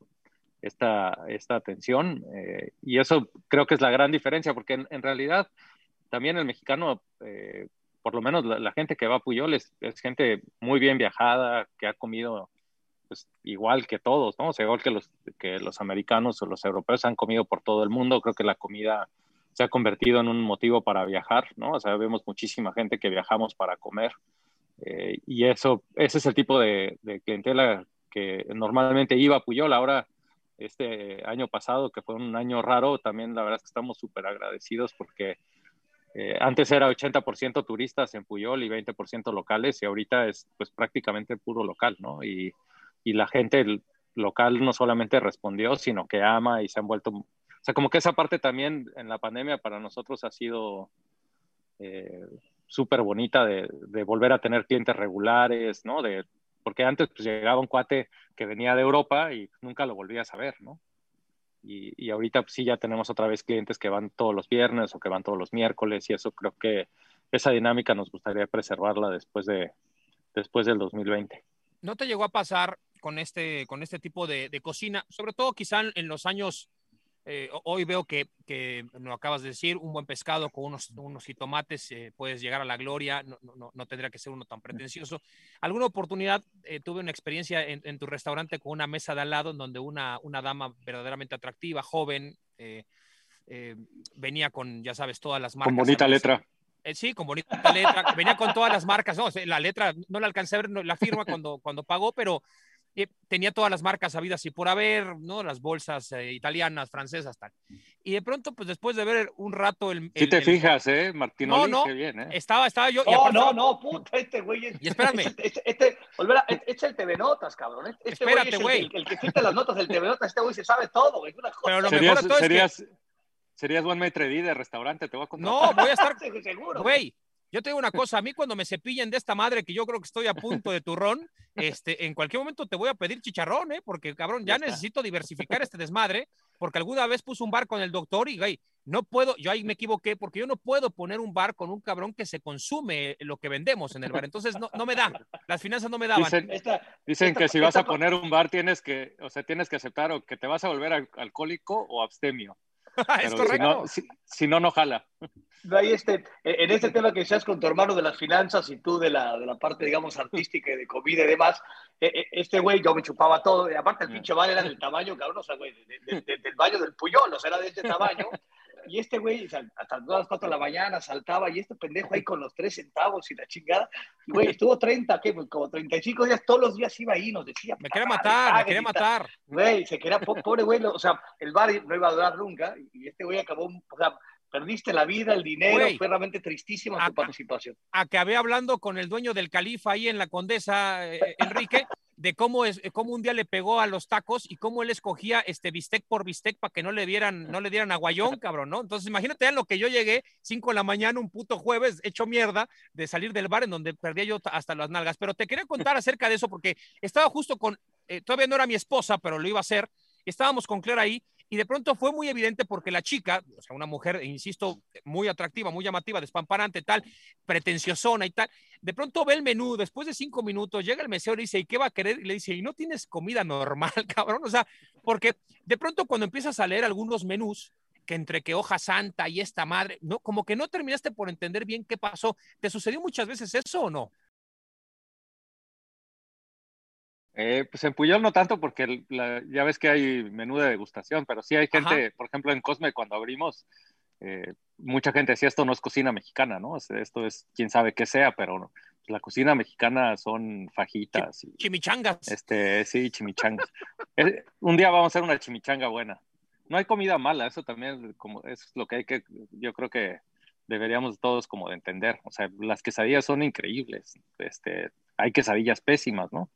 esta, esta atención eh, y eso creo que es la gran diferencia, porque en, realidad también el mexicano, eh, por lo menos la, gente que va a Puyol es, gente muy bien viajada, que ha comido pues, igual que todos, ¿no? O sea, igual que los, que los americanos o los europeos han comido por todo el mundo, creo que la comida se ha convertido en un motivo para viajar, ¿no? O sea, vemos muchísima gente que viajamos para comer. Eh, y eso, ese es el tipo de, clientela que normalmente iba a Puyol. Ahora, este año pasado, que fue un año raro, también la verdad es que estamos súper agradecidos porque eh, antes era 80% turistas en Puyol y 20% locales y ahorita es pues prácticamente puro local, ¿no? Y, y la gente local no solamente respondió, sino que ama y se han vuelto sea, como que esa parte también en la pandemia para nosotros ha sido eh, súper bonita de, volver a tener clientes regulares, ¿no? De, porque antes pues, llegaba un cuate que venía de Europa y nunca lo volvías a ver, ¿no? Y, y ahorita pues, sí ya tenemos otra vez clientes que van todos los viernes o que van todos los miércoles y eso creo que esa dinámica nos gustaría preservarla después, de, después del 2020. ¿No te llegó a pasar con este, con este tipo de, de cocina, sobre todo quizá en los años eh, hoy veo que, que lo acabas de decir, un buen pescado con unos, unos jitomates, eh, puedes llegar a la gloria, no, no, no, tendría que ser uno tan pretencioso. ¿Alguna oportunidad eh, tuve una experiencia en, tu restaurante con una mesa de al lado en donde una, una dama verdaderamente atractiva, joven, venía con, ya sabes, todas las marcas? Con bonita letra. sí, con bonita letra, venía con todas las marcas, no, la letra no la alcancé a ver, la firma cuando, cuando pagó, pero tenía todas las marcas habidas y por haber, ¿no? Las bolsas eh, italianas, francesas, tal. Y de pronto, pues después de ver un rato el... Si te fijas, ¿eh? Martín no, no, bien, ¿eh? Estaba, estaba yo... No, no, no, puta, este güey es... Y espérame. Este, este, este volver a, este, es el TV Notas, cabrón. Este, este Espérate, güey. El, el, que cita las notas del TV Notas, este güey se sabe todo, güey. Pero lo serías, mejor de todo serías, es que... Serías buen maitre de restaurante, te voy a contar. No, voy a estar... seguro. Güey, yo te digo una cosa, a mí cuando me cepillen de esta madre que yo creo que estoy a punto de turrón, este, en cualquier momento te voy a pedir chicharrón, ¿eh? Porque, cabrón, ya, necesito diversificar este desmadre, porque alguna vez puse un bar con el doctor y, güey, no puedo, yo ahí me equivoqué, porque yo no puedo poner un bar con un cabrón que se consume lo que vendemos en el bar. Entonces, no, no me da, las finanzas no me daban. Dicen, que si vas a poner un bar tienes que, o sea, tienes que aceptar o que te vas a volver alcohólico o abstemio. es correcto. Si no, no, jala. Ahí este, en este tema que seas con tu hermano de las finanzas y tú de la, de la parte, digamos, artística y de comida y demás, e, e, este güey yo me chupaba todo, y aparte el pinche bar era del tamaño, cabrón, o sea, güey, del baño del Puyol, o sea, era de este tamaño, y este güey, hasta las 4 de la mañana saltaba, y este pendejo ahí con los 3 centavos y la chingada, güey, estuvo 30, ¿qué? Como 35 días, todos los días iba ahí, nos decía. Me quería matar, me quería matar. Güey, se quería, pobre güey, o sea, el bar no iba a durar nunca, y este güey acabó, o sea, perdiste la vida, el dinero, fue realmente tristísima tu participación. Acabé hablando con el dueño del califa ahí en la Condesa, eh, Enrique, de cómo, es, cómo un día le pegó a los tacos y cómo él escogía este bistec por bistec para que no le dieran, no le dieran aguayón, cabrón, ¿no? Entonces imagínate lo que yo llegué, 5 de la mañana, un puto jueves, hecho mierda, de salir del bar en donde perdía yo hasta las nalgas. Pero te quería contar acerca de eso porque estaba justo con, eh, todavía no era mi esposa, pero lo iba a hacer, estábamos con Claire ahí y de pronto fue muy evidente porque la chica, o sea, una mujer, insisto, muy atractiva, muy llamativa, despamparante, tal, pretenciosona y tal, de pronto ve el menú, después de cinco minutos, llega el mesero y dice, ¿y qué va a querer? Y le dice, ¿y no tienes comida normal, cabrón? O sea, porque de pronto cuando empiezas a leer algunos menús, que entre que hoja santa y esta madre, no, como que no terminaste por entender bien qué pasó. ¿Te sucedió muchas veces eso o no? Eh, pues en Puyol no tanto porque ya ves que hay menú de degustación, pero sí hay gente, por ejemplo en Cosme cuando abrimos, eh, mucha gente decía esto no es cocina mexicana, ¿no? Esto es quién sabe qué sea, pero la cocina mexicana son fajitas. Y, chimichangas. Este, sí, chimichangas. Eh, un día vamos a hacer una chimichanga buena. No hay comida mala, eso también como, es lo que hay que, yo creo que deberíamos todos como de entender. O sea, las quesadillas son increíbles. Este, hay quesadillas pésimas, ¿no?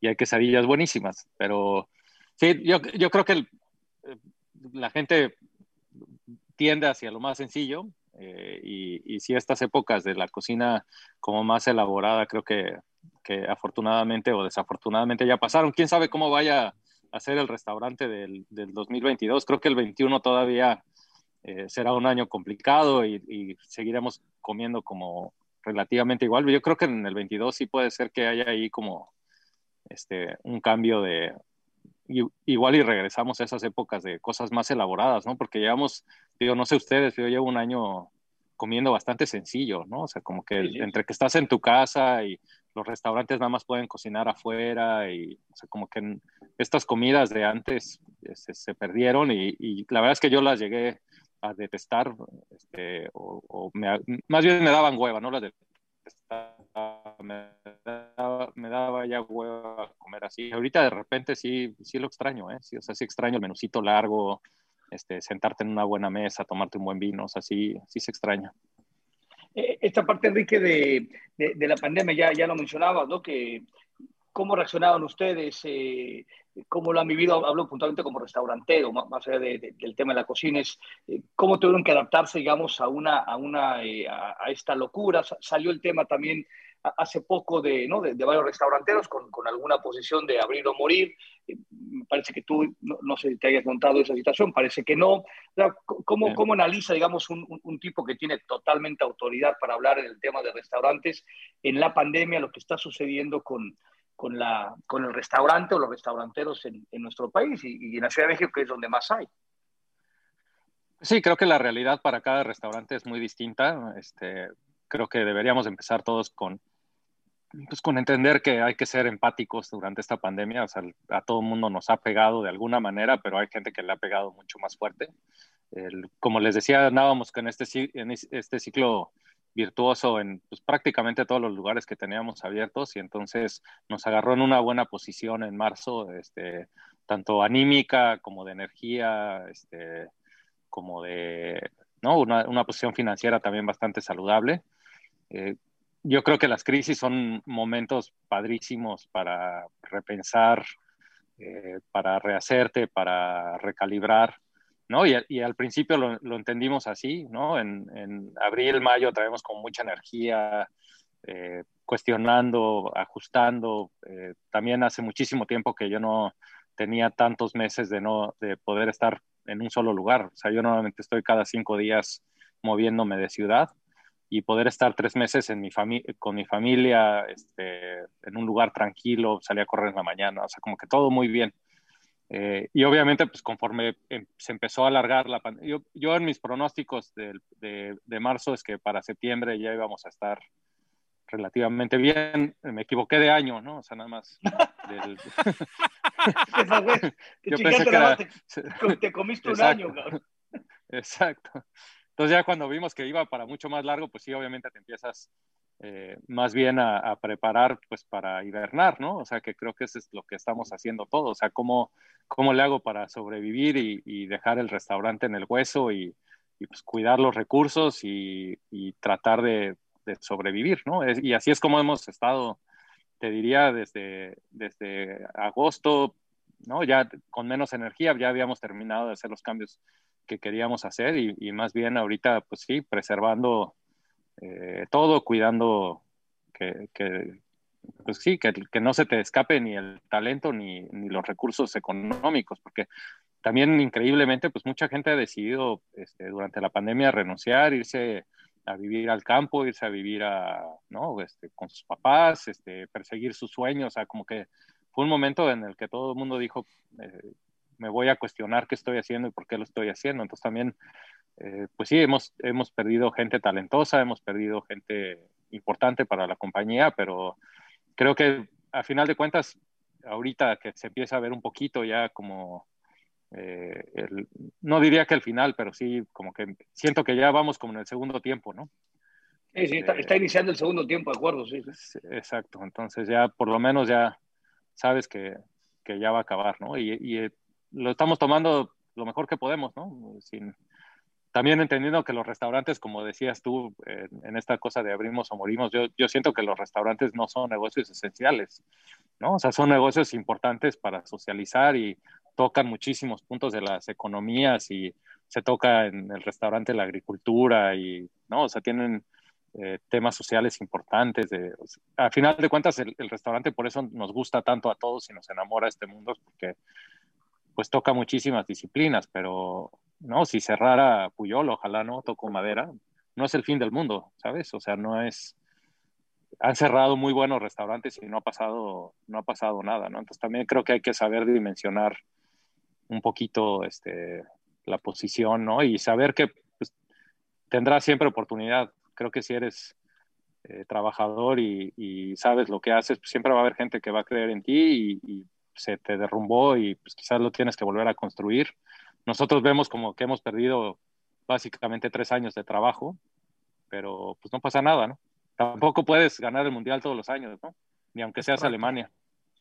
Y hay quesadillas buenísimas. Pero sí, yo, yo creo que eh, la gente tiende hacia lo más sencillo eh, y, y sí estas épocas de la cocina como más elaborada creo que, que, afortunadamente o desafortunadamente ya pasaron. ¿Quién sabe cómo vaya a ser el restaurante del, del 2022? Creo que el 21 todavía eh, será un año complicado y, y, seguiremos comiendo como relativamente igual. Yo creo que en el 22 sí puede ser que haya ahí como este, un cambio de, igual y regresamos a esas épocas de cosas más elaboradas, ¿no? Porque llevamos, digo, no sé ustedes, yo llevo un año comiendo bastante sencillo, ¿no? O sea, como que entre que estás en tu casa y los restaurantes nada más pueden cocinar afuera y, o sea, como que estas comidas de antes este, se, perdieron y, la verdad es que yo las llegué a detestar, este, o, más bien me daban hueva, no las detestaba, me me daba ya huevo comer así. Ahorita de repente sí, sí lo extraño, ¿eh? Sí, o sea, sí extraño el menucito largo, este, sentarte en una buena mesa, tomarte un buen vino, o sea, sí, sí se extraña. Eh, esta parte, Enrique, de, de, la pandemia, ya, ya lo mencionabas, ¿no? Que cómo reaccionaban ustedes, eh, cómo lo han vivido, hablo puntualmente como restaurantero, más, allá del tema de la cocina, es eh, cómo tuvieron que adaptarse, digamos, a, una, a, una, a, a, esta locura. Salió el tema también hace poco de, ¿no? de, varios restauranteros con, con, alguna posición de abrir o morir. Eh, me parece que tú, no, sé si te hayas montado esa situación, parece que no. ¿Cómo, ¿Cómo, analiza, digamos, un, un, tipo que tiene totalmente autoridad para hablar en el tema de restaurantes en la pandemia, lo que está sucediendo con, con, la, con el restaurante o los restauranteros en, en nuestro país y, y, en la Ciudad de México, que es donde más hay? Sí, creo que la realidad para cada restaurante es muy distinta. Este, creo que deberíamos empezar todos con, pues con entender que hay que ser empáticos durante esta pandemia. O sea, a todo el mundo nos ha pegado de alguna manera, pero hay gente que le ha pegado mucho más fuerte. El, como les decía, andábamos con este, en este ciclo virtuoso en pues, prácticamente todos los lugares que teníamos abiertos y entonces nos agarró en una buena posición en marzo, este, tanto anímica como de energía, este, como de ¿no? una, una posición financiera también bastante saludable. Eh, yo creo que las crisis son momentos padrísimos para repensar, eh, para rehacerte, para recalibrar, ¿no? Y, y al principio lo, lo, entendimos así, ¿no? En, en, abril, mayo traemos con mucha energía, eh, cuestionando, ajustando. Eh, también hace muchísimo tiempo que yo no tenía tantos meses de no de poder estar en un solo lugar. O sea, yo normalmente estoy cada cinco días moviéndome de ciudad y poder estar tres meses en mi con mi familia, este, en un lugar tranquilo, salir a correr en la mañana, o sea, como que todo muy bien. Eh, y obviamente, pues conforme em, se empezó a alargar la pandemia, yo, yo, en mis pronósticos de, de, de, marzo es que para septiembre ya íbamos a estar relativamente bien. Me equivoqué de año, ¿no? O sea, nada más. Del... yo pensé que era... te, te comiste un año, cabrón. Exacto. Entonces ya cuando vimos que iba para mucho más largo, pues sí, obviamente te empiezas eh, más bien a, a, preparar pues para hibernar, ¿no? O sea, que creo que eso es lo que estamos haciendo todos. O sea, ¿cómo, cómo le hago para sobrevivir y, y dejar el restaurante en el hueso y, y pues cuidar los recursos y, y tratar de, de, sobrevivir, ¿no? Es, y así es como hemos estado, te diría, desde, desde agosto, ¿no? Ya con menos energía, ya habíamos terminado de hacer los cambios que queríamos hacer y, y, más bien ahorita, pues sí, preservando eh, todo, cuidando que, que, pues sí, que, que, no se te escape ni el talento ni, ni los recursos económicos, porque también increíblemente, pues mucha gente ha decidido este, durante la pandemia renunciar, irse a vivir al campo, irse a vivir a, ¿no? este, con sus papás, este, perseguir sus sueños, o sea, como que fue un momento en el que todo el mundo dijo, eh, me voy a cuestionar qué estoy haciendo y por qué lo estoy haciendo. Entonces también, eh, pues sí, hemos, hemos perdido gente talentosa, hemos perdido gente importante para la compañía, pero creo que a final de cuentas, ahorita que se empieza a ver un poquito ya como, eh, el, no diría que el final, pero sí como que siento que ya vamos como en el segundo tiempo, ¿no? Sí, sí, está, está iniciando el segundo tiempo, de acuerdo, sí. Exacto, entonces ya por lo menos ya sabes que, que ya va a acabar, ¿no? Y, y, eh, lo estamos tomando lo mejor que podemos, ¿no? Sin, también entendiendo que los restaurantes, como decías tú, en esta cosa de abrimos o morimos, yo, yo siento que los restaurantes no son negocios esenciales, ¿no? O sea, son negocios importantes para socializar y tocan muchísimos puntos de las economías y se toca en el restaurante la agricultura y, ¿no? O sea, tienen eh, temas sociales importantes. De, o sea, a final de cuentas, el, el, restaurante por eso nos gusta tanto a todos y nos enamora este mundo, porque pues toca muchísimas disciplinas, pero no, si cerrara Puyol, ojalá no, toco madera, no es el fin del mundo, ¿sabes? O sea, no es... Han cerrado muy buenos restaurantes y no ha pasado, no ha pasado nada, ¿no? Entonces también creo que hay que saber dimensionar un poquito este, la posición, ¿no? Y saber que pues, tendrás siempre oportunidad creo que si eres eh, trabajador y, sabes lo que haces, pues siempre va a haber gente que va a creer en ti y, se te derrumbó y pues quizás lo tienes que volver a construir. Nosotros vemos como que hemos perdido básicamente tres años de trabajo, pero pues no pasa nada, ¿no? Tampoco puedes ganar el mundial todos los años, ¿no? Ni aunque seas Correcto. Alemania.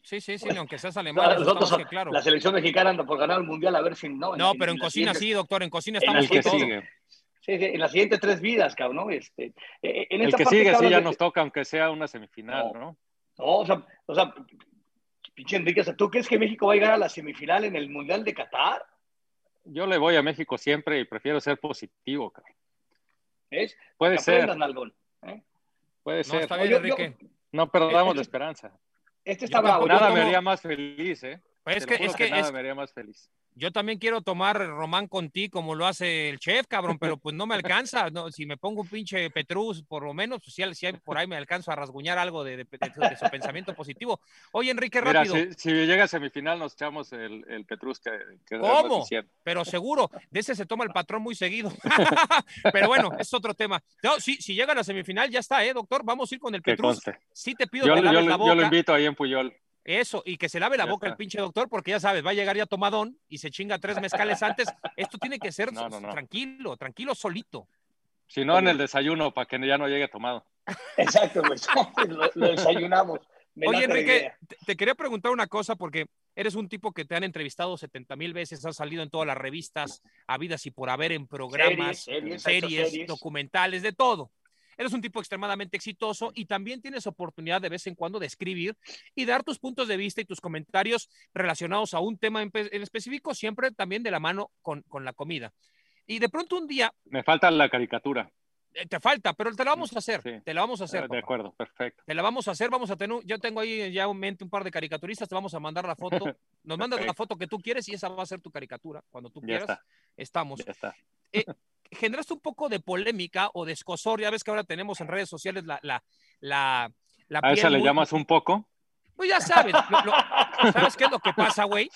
Sí, sí, sí, aunque seas Alemania. Nosotros, que, claro. La selección mexicana anda por ganar el mundial, a ver si no. No, en, pero en, en cocina siguiente... sí, doctor, en cocina estamos el que sigue. Sí, sí, en las siguientes tres vidas, cabrón, ¿no? Este, en el que sigue, sí, ya de... nos toca, aunque sea una semifinal, ¿no? No, no o sea, o sea pinche Enrique, o sea, ¿tú crees que México va a llegar a la semifinal en el Mundial de Qatar? Yo le voy a México siempre y prefiero ser positivo, cabrón. ¿Es? Puede ser. ¿eh? Puede ser. Está bien, Enrique. Yo, no perdamos este, la esperanza. Este está bravo. Nada me haría más feliz, ¿eh? Pues es que, es que, nada es, me haría más feliz. Yo también quiero tomar román con ti como lo hace el chef, cabrón, pero pues no me alcanza. No, si me pongo un pinche Petrus, por lo menos, pues si, si hay, por ahí me alcanzo a rasguñar algo de, de, de, de su pensamiento positivo. Oye, Enrique, rápido. Mira, si, si, llega a semifinal, nos echamos el, el Petrus que, que ¿Cómo? Pero seguro, de ese se toma el patrón muy seguido. pero bueno, es otro tema. No, si, si llega a la semifinal, ya está, ¿eh, doctor? Vamos a ir con el Petrus. Sí te pido yo, que laves yo, la boca. Yo lo invito ahí en Puyol. Eso, y que se lave la ya boca está. el pinche doctor, porque ya sabes, va a llegar ya tomadón y se chinga tres mezcales antes. Esto tiene que ser no, no, no. tranquilo, tranquilo solito. Si no, en el desayuno, para que ya no llegue tomado. Exacto, pues, lo, lo desayunamos. Me Oye, Enrique, te, te, quería preguntar una cosa, porque eres un tipo que te han entrevistado 70 mil veces, has salido en todas las revistas, habidas y por haber en programas, series, series, series, series. documentales, de todo eres un tipo extremadamente exitoso y también tienes oportunidad de vez en cuando de escribir y dar tus puntos de vista y tus comentarios relacionados a un tema en, en específico, siempre también de la mano con, con, la comida. Y de pronto un día... Me falta la caricatura. Eh, te falta, pero te la vamos a hacer. Sí. Te la vamos a hacer. De papá. acuerdo, perfecto. Te la vamos a hacer. Vamos a tener, yo tengo ahí ya en mente un par de caricaturistas. Te vamos a mandar la foto. Nos mandas la foto que tú quieres y esa va a ser tu caricatura cuando tú ya quieras. Está. Estamos. Ya está. Eh, generaste un poco de polémica o de escosor. Ya ves que ahora tenemos en redes sociales la. la, la, la ¿A esa le muy... llamas un poco? Pues ya sabes. Lo, lo, ¿Sabes qué es lo que pasa, güey?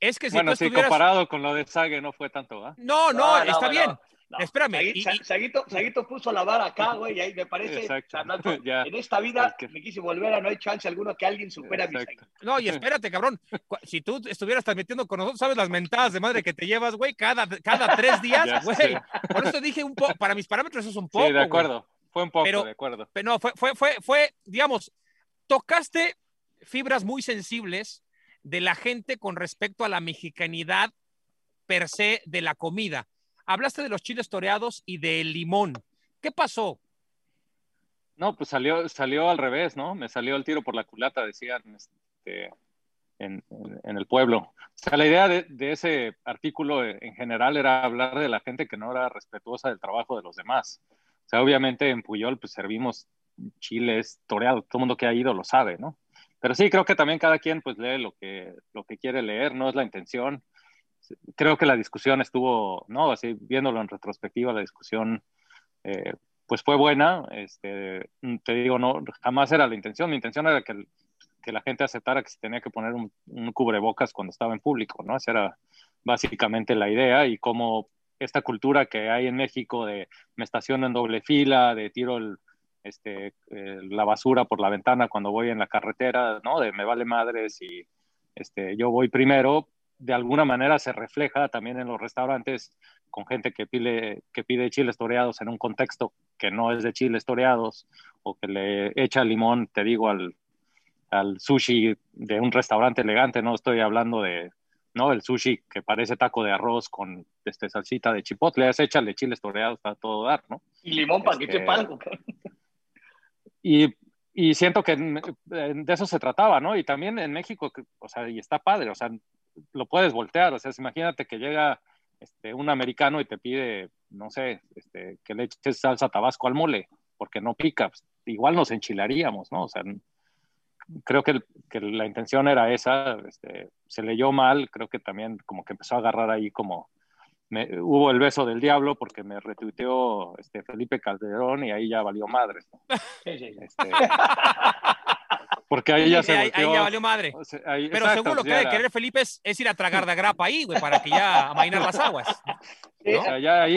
Es que si bueno, tú sí, estuvieras... comparado con lo de Sague no fue tanto, ¿ah? No, no, no, está no, bien. No. Espérame. Saguito, y, Saguito, Saguito, puso la vara acá, güey, y ahí me parece, Exacto. Ya. en esta vida que... me quise volver a no hay chance alguno que alguien supera Exacto. a mi Saguito. No, y espérate, cabrón, si tú estuvieras transmitiendo con nosotros, ¿sabes las mentadas de madre que te llevas, güey? Cada, cada tres días, güey. Por eso dije un poco, para mis parámetros es un poco. Sí, de acuerdo, fue un poco, pero, de acuerdo. Pero no, fue, fue, fue, fue, digamos, tocaste fibras muy sensibles de la gente con respecto a la mexicanidad per se de la comida hablaste de los chiles toreados y del limón. ¿Qué pasó? No, pues salió, salió al revés, ¿no? Me salió el tiro por la culata, decían este, en, el pueblo. O sea, la idea de, ese artículo en general era hablar de la gente que no era respetuosa del trabajo de los demás. O sea, obviamente en Puyol pues servimos chiles toreados, todo mundo que ha ido lo sabe, ¿no? Pero sí, creo que también cada quien pues lee lo que, lo que quiere leer, no es la intención creo que la discusión estuvo, ¿no? Así, viéndolo en retrospectiva, la discusión, eh, pues fue buena. Este, te digo, no, jamás era la intención. Mi intención era que, que la gente aceptara que se tenía que poner un, un, cubrebocas cuando estaba en público, ¿no? Esa era básicamente la idea y cómo esta cultura que hay en México de me estaciono en doble fila, de tiro el, este, eh, la basura por la ventana cuando voy en la carretera, ¿no? De me vale madres y este, yo voy primero, de alguna manera se refleja también en los restaurantes con gente que pide, que pide chiles toreados en un contexto que no es de chiles toreados o que le echa limón, te digo, al, al sushi de un restaurante elegante, no estoy hablando de, ¿no? El sushi que parece taco de arroz con este, salsita de chipotle, es échale chiles toreados para todo dar, ¿no? Y limón para que te Este, palco. Y, y siento que de eso se trataba, ¿no? Y también en México, o sea, y está padre, o sea, lo puedes voltear, o sea, imagínate que llega este, un americano y te pide, no sé, este, que le eches salsa tabasco al mole, porque no pica, pues, igual nos enchilaríamos, ¿no? O sea, creo que, que la intención era esa, este, se leyó mal, creo que también como que empezó a agarrar ahí como, me, hubo el beso del diablo porque me retuiteó este, Felipe Calderón y ahí ya valió madre. ¿no? Sí, sí, sí. Este, porque ahí ya se ahí, ya valió madre. o sea, ahí- Pero exacto, según lo pues que debe querer Felipe es, es ir a tragar de grapa ahí, güey, para que ya amainar las aguas. O sea, ya ahí,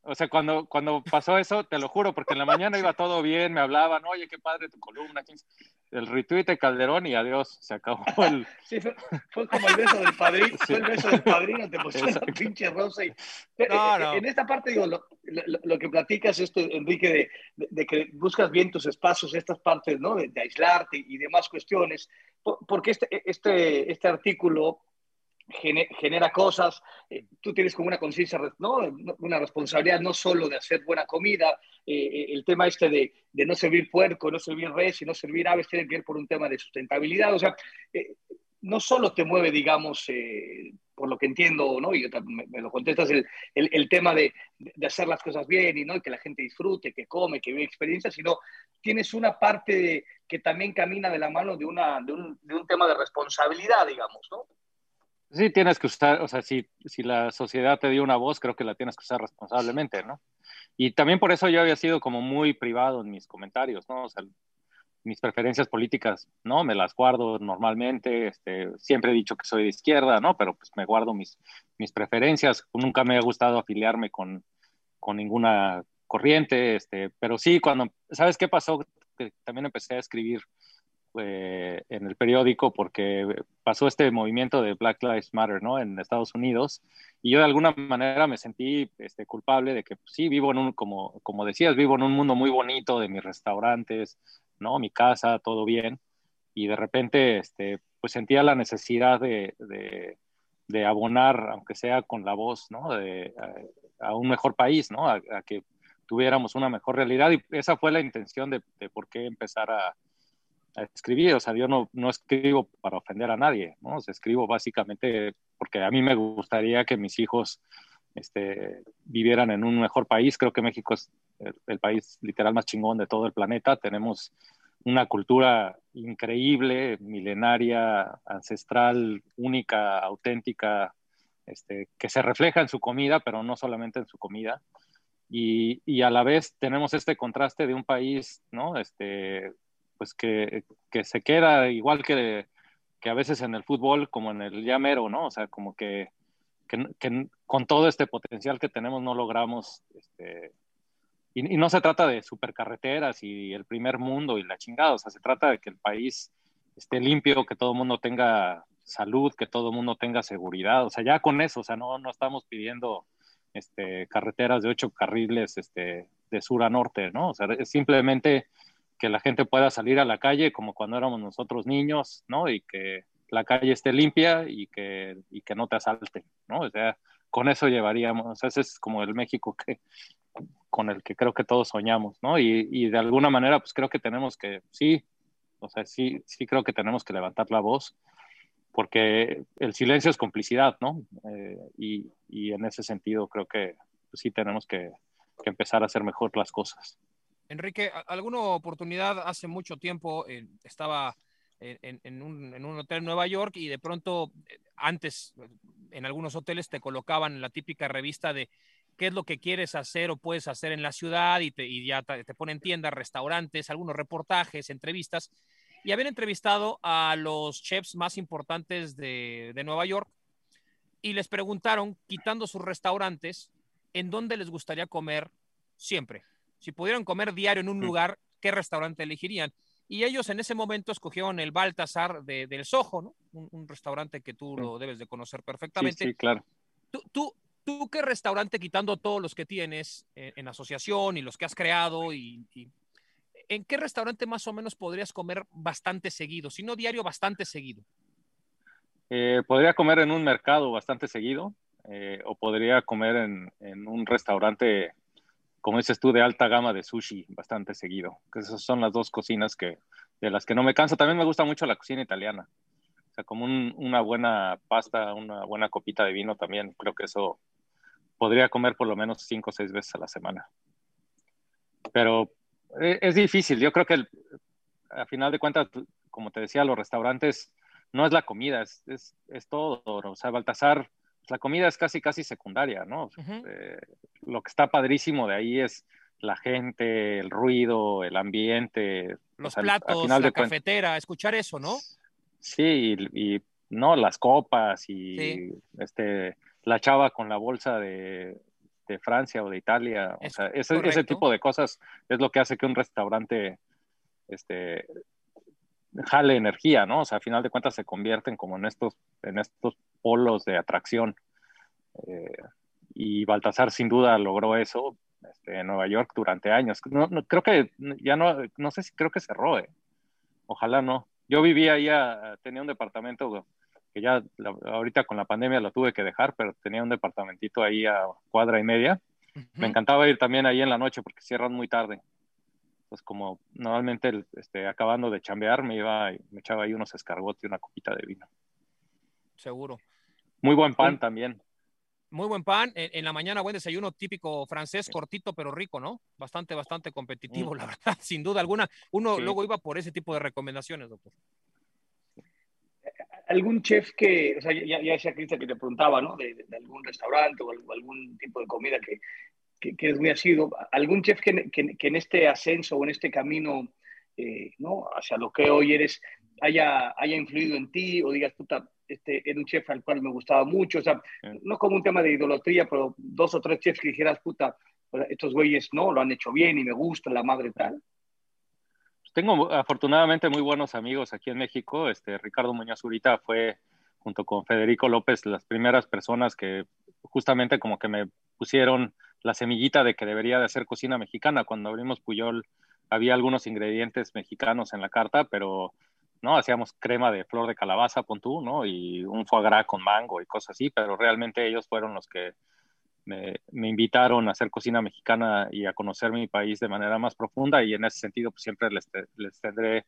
o sea, cuando, cuando pasó eso, te lo juro, porque en la mañana iba todo bien, me hablaban, oye, qué padre tu columna, quién sabe". El retweet de Calderón y adiós, se acabó el... Sí, fue, fue como el beso del padrino, fue el beso del padrino, te puso una pinche rosa. Y, Pero, No, eh, no. En esta parte, digo, lo, lo, lo que platicas, este, Enrique, de, de, de que buscas bien tus espacios, estas partes, ¿no? De, de aislarte y demás cuestiones, por- porque este, este, este artículo genera cosas, eh, tú tienes como una conciencia, ¿no? Una responsabilidad no solo de hacer buena comida, eh, el tema este de, no servir puerco, no servir res y no servir aves tiene que ver por un tema de sustentabilidad, o sea, eh, no solo te mueve, digamos, eh, por lo que entiendo, ¿no? Y me, me lo contestas, el, el, tema de, de, hacer las cosas bien y, ¿no? que la gente disfrute, que come, que vive experiencias, sino tienes una parte que también camina de la mano de, una, de, un, de un tema de responsabilidad, digamos, ¿no? Sí, tienes que usar, o sea, si, si la sociedad te dio una voz, creo que la tienes que usar responsablemente, ¿no? Y también por eso yo había sido como muy privado en mis comentarios, ¿no? O sea, mis preferencias políticas, ¿no? Me las guardo normalmente, este, siempre he dicho que soy de izquierda, ¿no? Pero pues me guardo mis, mis preferencias, nunca me ha gustado afiliarme con, con ninguna corriente, este, pero sí, cuando, ¿sabes qué pasó? Que también empecé a escribir eh, en el periódico porque pasó este movimiento de Black Lives Matter, ¿no? En Estados Unidos. Y yo de alguna manera me sentí este, culpable de que pues, sí, vivo en un, como, como decías, vivo en un mundo muy bonito de mis restaurantes, ¿no? Mi casa, todo bien. Y de repente, este, pues sentía la necesidad de, de, de abonar, aunque sea con la voz, ¿no? De, a, a un mejor país, ¿no? A, a, que tuviéramos una mejor realidad. Y esa fue la intención de, de por qué empezar a, a escribir, o sea, yo no, no, escribo para ofender a nadie, ¿no? O sea, escribo básicamente porque a mí me gustaría que mis hijos este, vivieran en un mejor país. Creo que México es el, el, país literal más chingón de todo el planeta. Tenemos una cultura increíble, milenaria, ancestral, única, auténtica, este, que se refleja en su comida, pero no solamente en su comida. Y, y a la vez tenemos este contraste de un país, ¿no? Este, pues que, que, se queda igual que, que, a veces en el fútbol, como en el llamero, ¿no? O sea, como que, que, con todo este potencial que tenemos no logramos, este, y, y, no se trata de supercarreteras y el primer mundo y la chingada, o sea, se trata de que el país esté limpio, que todo el mundo tenga salud, que todo el mundo tenga seguridad, o sea, ya con eso, o sea, no, no estamos pidiendo este, carreteras de ocho carriles este, de sur a norte, ¿no? O sea, es simplemente que la gente pueda salir a la calle como cuando éramos nosotros niños, ¿no? Y que la calle esté limpia y que, y que no te asalten, ¿no? O sea, con eso llevaríamos, ese es como el México que, con el que creo que todos soñamos, ¿no? Y, y, de alguna manera, pues creo que tenemos que, sí, o sea, sí, sí creo que tenemos que levantar la voz, porque el silencio es complicidad, ¿no? Eh, y, y, en ese sentido creo que pues, sí tenemos que empezar a hacer mejor las cosas. Enrique, alguna oportunidad hace mucho tiempo eh, estaba en, un, hotel en Nueva York y de pronto, eh, antes, en algunos hoteles te colocaban la típica revista de qué es lo que quieres hacer o puedes hacer en la ciudad y, te, y ya te, ponen tiendas, restaurantes, algunos reportajes, entrevistas. Y habían entrevistado a los chefs más importantes de, de Nueva York y les preguntaron, quitando sus restaurantes, en dónde les gustaría comer siempre. Si pudieran comer diario en un lugar, ¿qué restaurante elegirían? Y ellos en ese momento escogieron el Baltasar de, del Soho, ¿no? Un, restaurante que tú lo debes de conocer perfectamente. Sí, claro. ¿Tú, tú, tú qué restaurante, quitando todos los que tienes en, asociación y los que has creado, y, ¿en qué restaurante más o menos podrías comer bastante seguido? Si no diario, bastante seguido. Eh, podría comer en un mercado bastante seguido eh, o podría comer en, en, un restaurante, como dices tú, de alta gama de sushi bastante seguido. Esas son las dos cocinas que, de las que no me canso. También me gusta mucho la cocina italiana. O sea, como una buena pasta, una buena copita de vino también, creo que eso podría comer por lo menos cinco o seis veces a la semana. Pero eh, es difícil. Yo creo que a final de cuentas, como te decía, los restaurantes no es la comida, es, es, es todo. O sea, Baltasar, la comida es casi, casi secundaria, ¿no? Eh, lo que está padrísimo de ahí es la gente, el ruido, el ambiente. Los platos, la cafetera, escuchar eso, ¿no? Sí, y, no, las copas y este, la chava con la bolsa de, de Francia o de Italia. o sea, ese, ese, tipo de cosas es lo que hace que un restaurante este, jale energía, ¿no? O sea, a final de cuentas se convierten como en estos, en estos polos de atracción. Eh, y Baltasar sin duda logró eso este, en Nueva York durante años. No, creo que ya no, no sé si creo que cerró, eh. ojalá no. Yo vivía ahí, tenía un departamento que ya ahorita con la pandemia lo tuve que dejar, pero tenía un departamentito ahí a cuadra y media. Me encantaba ir también ahí en la noche porque cierran muy tarde pues como normalmente este, acabando de chambear me iba me echaba ahí unos escargotes y una copita de vino. Seguro. Muy buen pan también. Muy buen pan. En, la mañana buen desayuno típico francés, cortito pero rico, ¿no? Bastante, bastante competitivo, mm. la verdad, sin duda alguna. Uno luego iba por ese tipo de recomendaciones, doctor. ¿Algún chef que, o sea, ya, ya decía Cristian que te preguntaba, ¿no? De, algún restaurante o algún tipo de comida que, que, que, es muy asiduo, algún chef que, que, en este ascenso o en este camino eh, ¿no? hacia lo que hoy eres haya, haya influido en ti o digas, puta, este era un chef al cual me gustaba mucho, o sea, no como un tema de idolatría, pero dos o tres chefs que dijeras, puta, estos güeyes no, lo han hecho bien y me gusta la madre tal. Pues tengo afortunadamente muy buenos amigos aquí en México. Este, Ricardo Muñoz Urita fue, junto con Federico López, las primeras personas que justamente como que me pusieron la semillita de que debería de hacer cocina mexicana. Cuando abrimos Puyol había algunos ingredientes mexicanos en la carta, pero no hacíamos crema de flor de calabaza, pon tú, ¿no? Y un foie gras con mango y cosas así, pero realmente ellos fueron los que me, invitaron a hacer cocina mexicana y a conocer mi país de manera más profunda y en ese sentido pues, siempre les, les tendré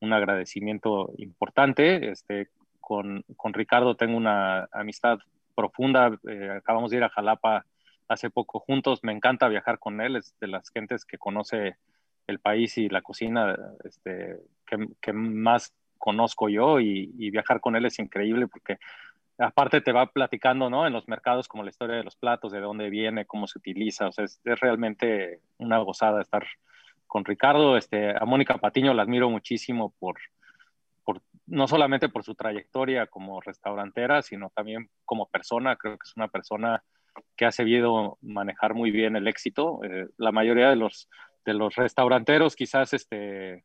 un agradecimiento importante. Este, con, con Ricardo tengo una amistad profunda, eh, acabamos de ir a Jalapa hace poco juntos. Me encanta viajar con él, es de las gentes que conoce el país y la cocina este, que, más conozco yo y, viajar con él es increíble porque aparte te va platicando, ¿no? En los mercados como la historia de los platos, de dónde viene, cómo se utiliza, o sea, es, realmente una gozada estar con Ricardo. Este, a Mónica Patiño la admiro muchísimo por, por, no solamente por su trayectoria como restaurantera, sino también como persona. Creo que es una persona que ha sabido manejar muy bien el éxito. Eh, la mayoría de los, de los restauranteros quizás, este,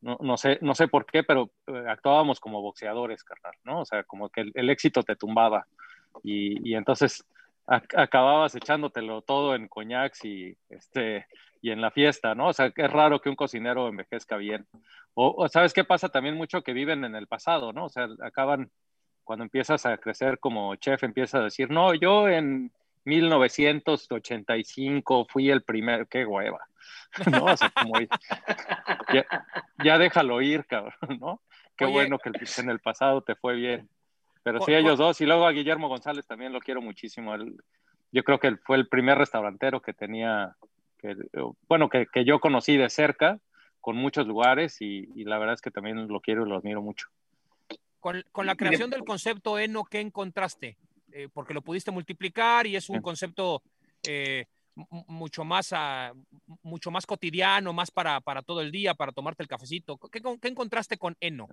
no, no, sé, no sé por qué, pero eh, actuábamos como boxeadores, carnal, ¿no? O sea, como que el, éxito te tumbaba y, y entonces acababas echándotelo todo en coñacs y, este, y en la fiesta, ¿no? O sea, es raro que un cocinero envejezca bien. O, o, ¿sabes qué pasa también mucho? Que viven en el pasado, ¿no? O sea, acaban cuando empiezas a crecer como chef, empiezas a decir, no, yo en 1985 fui el primero, qué hueva, ¿no? O sea, como, ya, déjalo ir, cabrón, ¿no? Qué bueno que en el pasado te fue bien. Pero sí, ellos dos, y luego a Guillermo González también lo quiero muchísimo. yo creo que él fue el primer restaurantero que tenía, que, bueno, que, que yo conocí de cerca, con muchos lugares y, la verdad es que también lo quiero y lo admiro mucho. Con, con la creación del concepto Eno, ¿qué encontraste? Eh, porque lo pudiste multiplicar y es un concepto eh, mucho, más, uh, mucho más cotidiano, más para, para, todo el día, para tomarte el cafecito. ¿Qué, qué encontraste con Eno?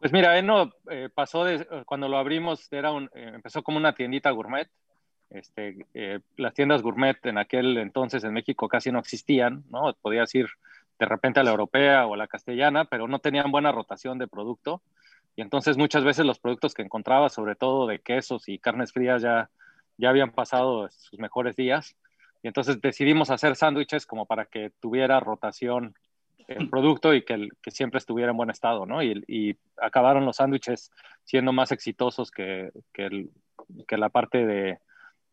Pues mira, Eno eh, pasó de, cuando lo abrimos, era un, empezó como una tiendita gourmet este, eh, las tiendas gourmet en aquel entonces en México casi no existían, ¿no? Podías ir de repente a la europea o a la castellana, pero no tenían buena rotación de producto. Y entonces muchas veces los productos que encontraba, sobre todo de quesos y carnes frías, ya, ya habían pasado sus mejores días. Y entonces decidimos hacer sándwiches como para que tuviera rotación el producto y que, que siempre estuviera en buen estado, ¿no? Y, y acabaron los sándwiches siendo más exitosos que, que, el, que la parte de,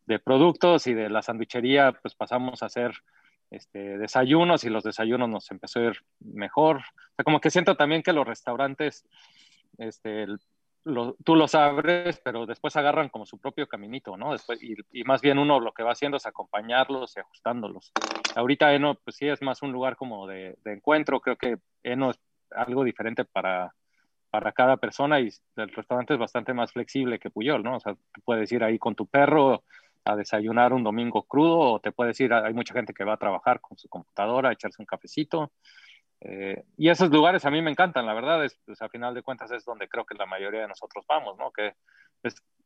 de productos y de la sandwichería, pues pasamos a hacer este, desayunos y los desayunos nos empezó a ir mejor. O sea, como que siento también que los restaurantes, este, tú los abres, pero después agarran como su propio caminito, ¿no? Después, y, más bien uno lo que va haciendo es acompañarlos y ajustándolos. Ahorita Eno, pues sí, es más un lugar como de, de encuentro. Creo que Eno es algo diferente para, para cada persona y el restaurante es bastante más flexible que Puyol, ¿no? O sea, tú puedes ir ahí con tu perro a desayunar un domingo crudo o te puedes ir, hay mucha gente que va a trabajar con su computadora, a echarse un cafecito. Eh, y esos lugares a mí me encantan, la verdad, es, pues, a final de cuentas es donde creo que la mayoría de nosotros vamos, ¿no? Que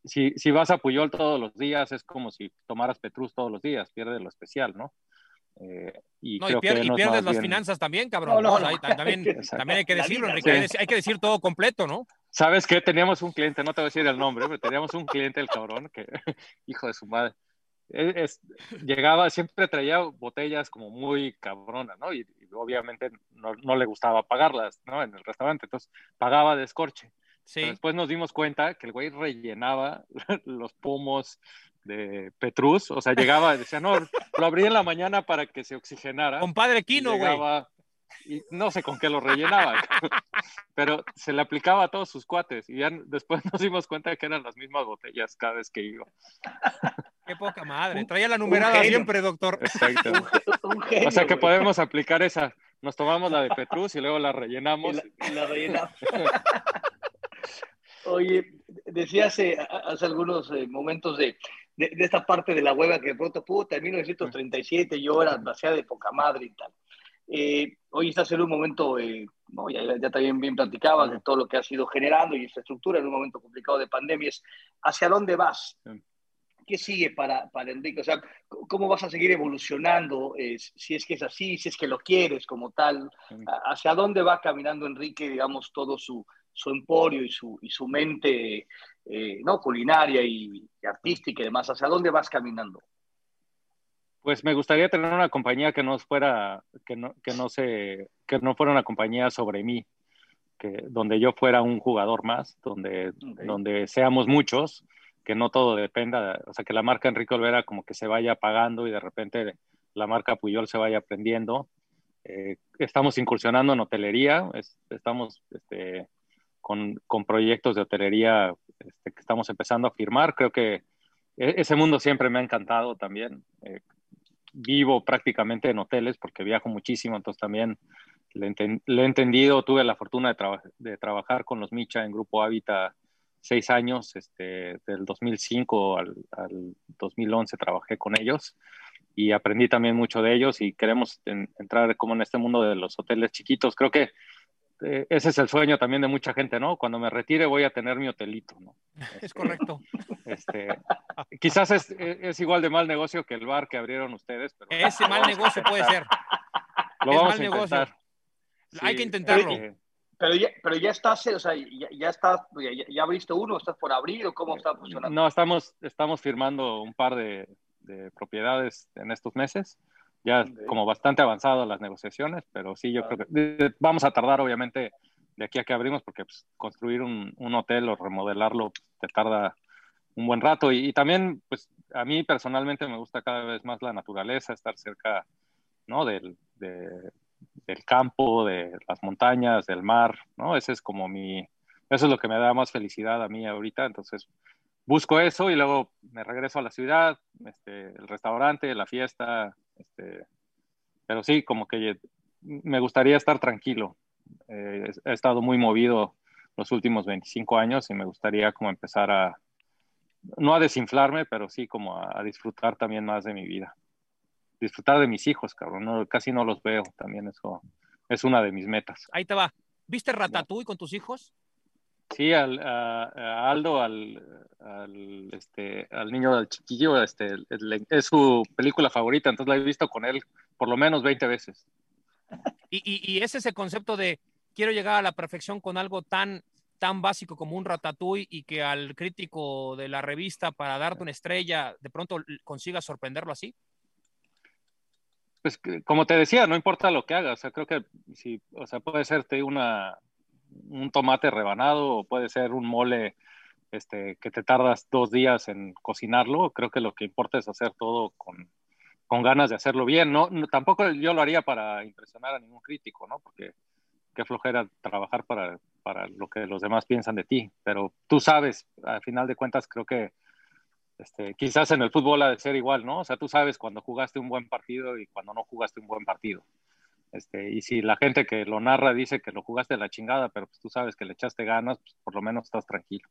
si, si, vas a Puyol todos los días es como si tomaras Petrus todos los días, pierde lo especial, ¿no? Eh, y, no, y, pierdes las finanzas también, cabrón. No, no, también, también, hay que decirlo, Enrique, hay que decir todo completo, ¿no? ¿Sabes qué? Teníamos un cliente, no te voy a decir el nombre, pero teníamos un cliente, el cabrón, que, hijo de su madre, es, llegaba, siempre traía botellas como muy cabronas, ¿no? Y, obviamente no, no, le gustaba pagarlas, ¿no? En el restaurante, entonces pagaba de escorche. Sí. después nos dimos cuenta que el güey rellenaba los pomos de Petrus, o sea, llegaba y decía, no, lo abrí en la mañana para que se oxigenara. Compadre Quino, güey y no sé con qué lo rellenaba, pero se le aplicaba a todos sus cuates y ya después nos dimos cuenta de que eran las mismas botellas cada vez que iba. Qué poca madre, traía la numerada siempre, doctor. Exacto. o sea que podemos aplicar esa, nos tomamos la de Petrus y luego la rellenamos. la, rellenamos. Oye, decía hace, hace algunos eh, momentos de, de, esta parte de la hueva que de pronto, puta, en 1937 yo era demasiado de poca madre y tal. Eh, hoy estás en un momento, eh, ya, también bien platicabas de todo lo que ha sido generando y infraestructura en un momento complicado de pandemia, ¿hacia dónde vas? ¿Qué sigue para, para Enrique? O sea, ¿cómo vas a seguir evolucionando? Eh, si es que es así, si es que lo quieres como tal. ¿Hacia dónde va caminando Enrique, digamos, todo su, su emporio y su, y su mente no culinaria y, y artística y demás? ¿Hacia dónde vas caminando? Pues me gustaría tener una compañía que no fuera, que no, que no se, que no fuera una compañía sobre mí, que donde yo fuera un jugador más, donde, donde seamos muchos, que no todo dependa, o sea, que la marca Enrique Olvera como que se vaya apagando y de repente la marca Puyol se vaya aprendiendo. Eh, estamos incursionando en hotelería, estamos este, con, con, proyectos de hotelería este, que estamos empezando a firmar. Creo que e, ese mundo siempre me ha encantado también. Eh, vivo prácticamente en hoteles porque viajo muchísimo, entonces también le, he entendido, tuve la fortuna de, de, trabajar con los Micha en Grupo Hábitat seis años, este, del 2005 al, al, 2011 trabajé con ellos y aprendí también mucho de ellos y queremos entrar como en este mundo de los hoteles chiquitos. Creo que eh, ese es el sueño también de mucha gente, ¿no? Cuando me retire voy a tener mi hotelito, ¿no? Es correcto. Este, quizás es, es, igual de mal negocio que el bar que abrieron ustedes. Pero... Ese mal negocio puede ser. Lo es vamos a intentar. Hay que intentarlo. pero, ya, pero ya estás, o sea, ya, ya estás, ya, ya, abriste uno, estás por abrir o cómo está funcionando. No, estamos, estamos firmando un par de, de propiedades en estos meses ya como bastante avanzado las negociaciones, pero sí, yo creo que vamos a tardar obviamente de aquí a que abrimos porque pues, construir un, un, hotel o remodelarlo pues, te tarda un buen rato y, también pues a mí personalmente me gusta cada vez más la naturaleza, estar cerca ¿no? del, del campo, de las montañas, del mar, ¿no? Ese es como mi, eso es lo que me da más felicidad a mí ahorita, entonces busco eso y luego me regreso a la ciudad, este, el restaurante, la fiesta, este, pero sí, como que me gustaría estar tranquilo. Eh, he estado muy movido los últimos 25 años y me gustaría como empezar a, no a desinflarme, pero sí como a, disfrutar también más de mi vida. Disfrutar de mis hijos, cabrón. casi no los veo. También eso es una de mis metas. Ahí te va. ¿Viste Ratatouille con tus hijos? Sí, al, a, Aldo, al, este, al niño, al chiquillo, este, es su película favorita, entonces la he visto con él por lo menos 20 veces. Y, y, y es ese concepto de quiero llegar a la perfección con algo tan, tan básico como un ratatouille y que al crítico de la revista para darte una estrella de pronto consiga sorprenderlo así? Pues como te decía, no importa lo que hagas, o sea, creo que si, o sea, puede ser una, un tomate rebanado o puede ser un mole este, que te tardas dos días en cocinarlo, creo que lo que importa es hacer todo con, con ganas de hacerlo bien. No, tampoco yo lo haría para impresionar a ningún crítico, ¿no? Porque qué flojera trabajar para, para lo que los demás piensan de ti, pero tú sabes, al final de cuentas creo que este, quizás en el fútbol ha de ser igual, ¿no? O sea, tú sabes cuando jugaste un buen partido y cuando no jugaste un buen partido. Este, y si la gente que lo narra dice que lo jugaste de la chingada, pero pues tú sabes que le echaste ganas, pues por lo menos estás tranquilo.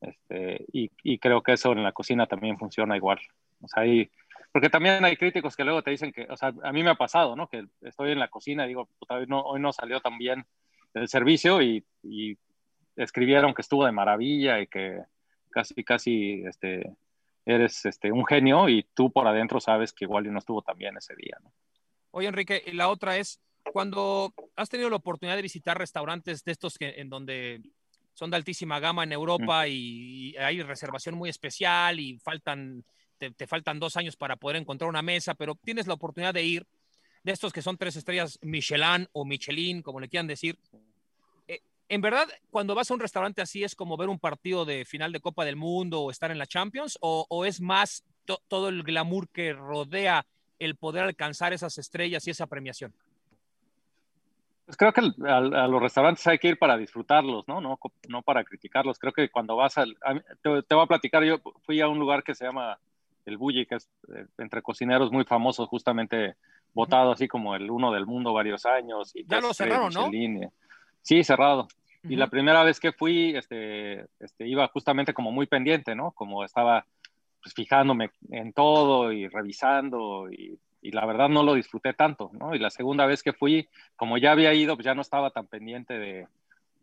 Este, y, y, creo que eso en la cocina también funciona igual. O sea, hay, porque también hay críticos que luego te dicen que, o sea, a mí me ha pasado, ¿no? Que estoy en la cocina y digo, puta, hoy no, hoy no salió tan bien el servicio y, y, escribieron que estuvo de maravilla y que casi, casi, este, eres este, un genio y tú por adentro sabes que igual no estuvo tan bien ese día, ¿no? Oye, Enrique, la otra es, cuando has tenido la oportunidad de visitar restaurantes de estos que, en donde son de altísima gama en Europa y, y hay reservación muy especial y faltan te, faltan dos años para poder encontrar una mesa, pero tienes la oportunidad de ir de estos que son tres estrellas Michelin o Michelin, como le quieran decir. Eh, en verdad, cuando vas a un restaurante así es como ver un partido de final de Copa del Mundo o estar en la Champions, o, es más todo el glamour que rodea el poder alcanzar esas estrellas y esa premiación. Pues creo que a, los restaurantes hay que ir para disfrutarlos, ¿no? No, no para criticarlos. Creo que cuando vas al... te, te, voy a platicar, yo fui a un lugar que se llama el Bulli, que es eh, entre cocineros muy famosos, justamente votado así como el uno del mundo varios años. Y ya lo cerraron, ¿no? Sí, cerrado. Y la primera vez que fui, este, este, iba justamente como muy pendiente, ¿no? Como estaba pues, fijándome en todo y revisando y, y, la verdad no lo disfruté tanto, ¿no? Y la segunda vez que fui, como ya había ido, pues ya no estaba tan pendiente de,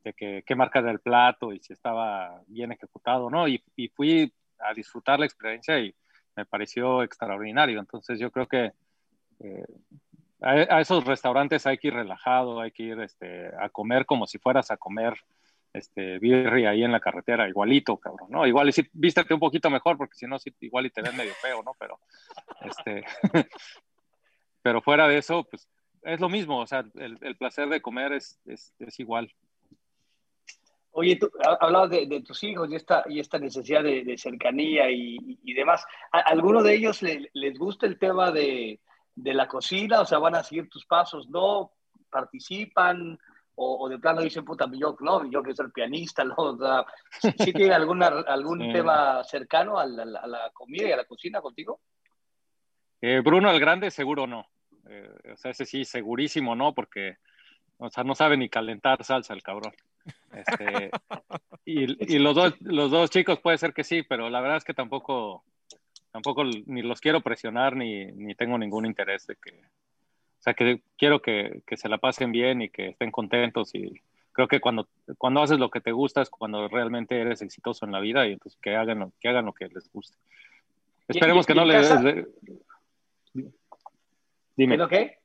de que, qué marca era el plato y si estaba bien ejecutado, ¿no? Y, y fui a disfrutar la experiencia y me pareció extraordinario. Entonces yo creo que eh, a, esos restaurantes hay que ir relajado, hay que ir este, a comer como si fueras a comer este, birri ahí en la carretera, igualito, cabrón, ¿no? Igual y si vístete un poquito mejor, porque si no, igual y te ves medio feo, ¿no? Pero, este, pero fuera de eso, pues es lo mismo, o sea, el, el placer de comer es, es, igual. Oye, tú hablabas de, tus hijos y esta, y esta necesidad de, cercanía y, demás. ¿A alguno de ellos les gusta el tema de, la cocina? O sea, ¿van a seguir tus pasos? ¿No? ¿Participan? O, de plano dicen, puta, yo no, yo quiero ser pianista, ¿no? O sea, ¿sí, tiene alguna, algún tema cercano a la, comida y a la cocina contigo? Eh, Bruno el Grande, seguro no. Eh, o sea, ese sí, segurísimo no, porque, o sea, no sabe ni calentar salsa el cabrón. Este, y, los, dos, los dos chicos puede ser que sí, pero la verdad es que tampoco, tampoco ni los quiero presionar ni, ni tengo ningún interés de que, o sea, que quiero que, que, se la pasen bien y que estén contentos y creo que cuando, cuando haces lo que te gusta es cuando realmente eres exitoso en la vida y entonces que hagan lo que, hagan lo que les guste. Esperemos que no les... Dime. qué?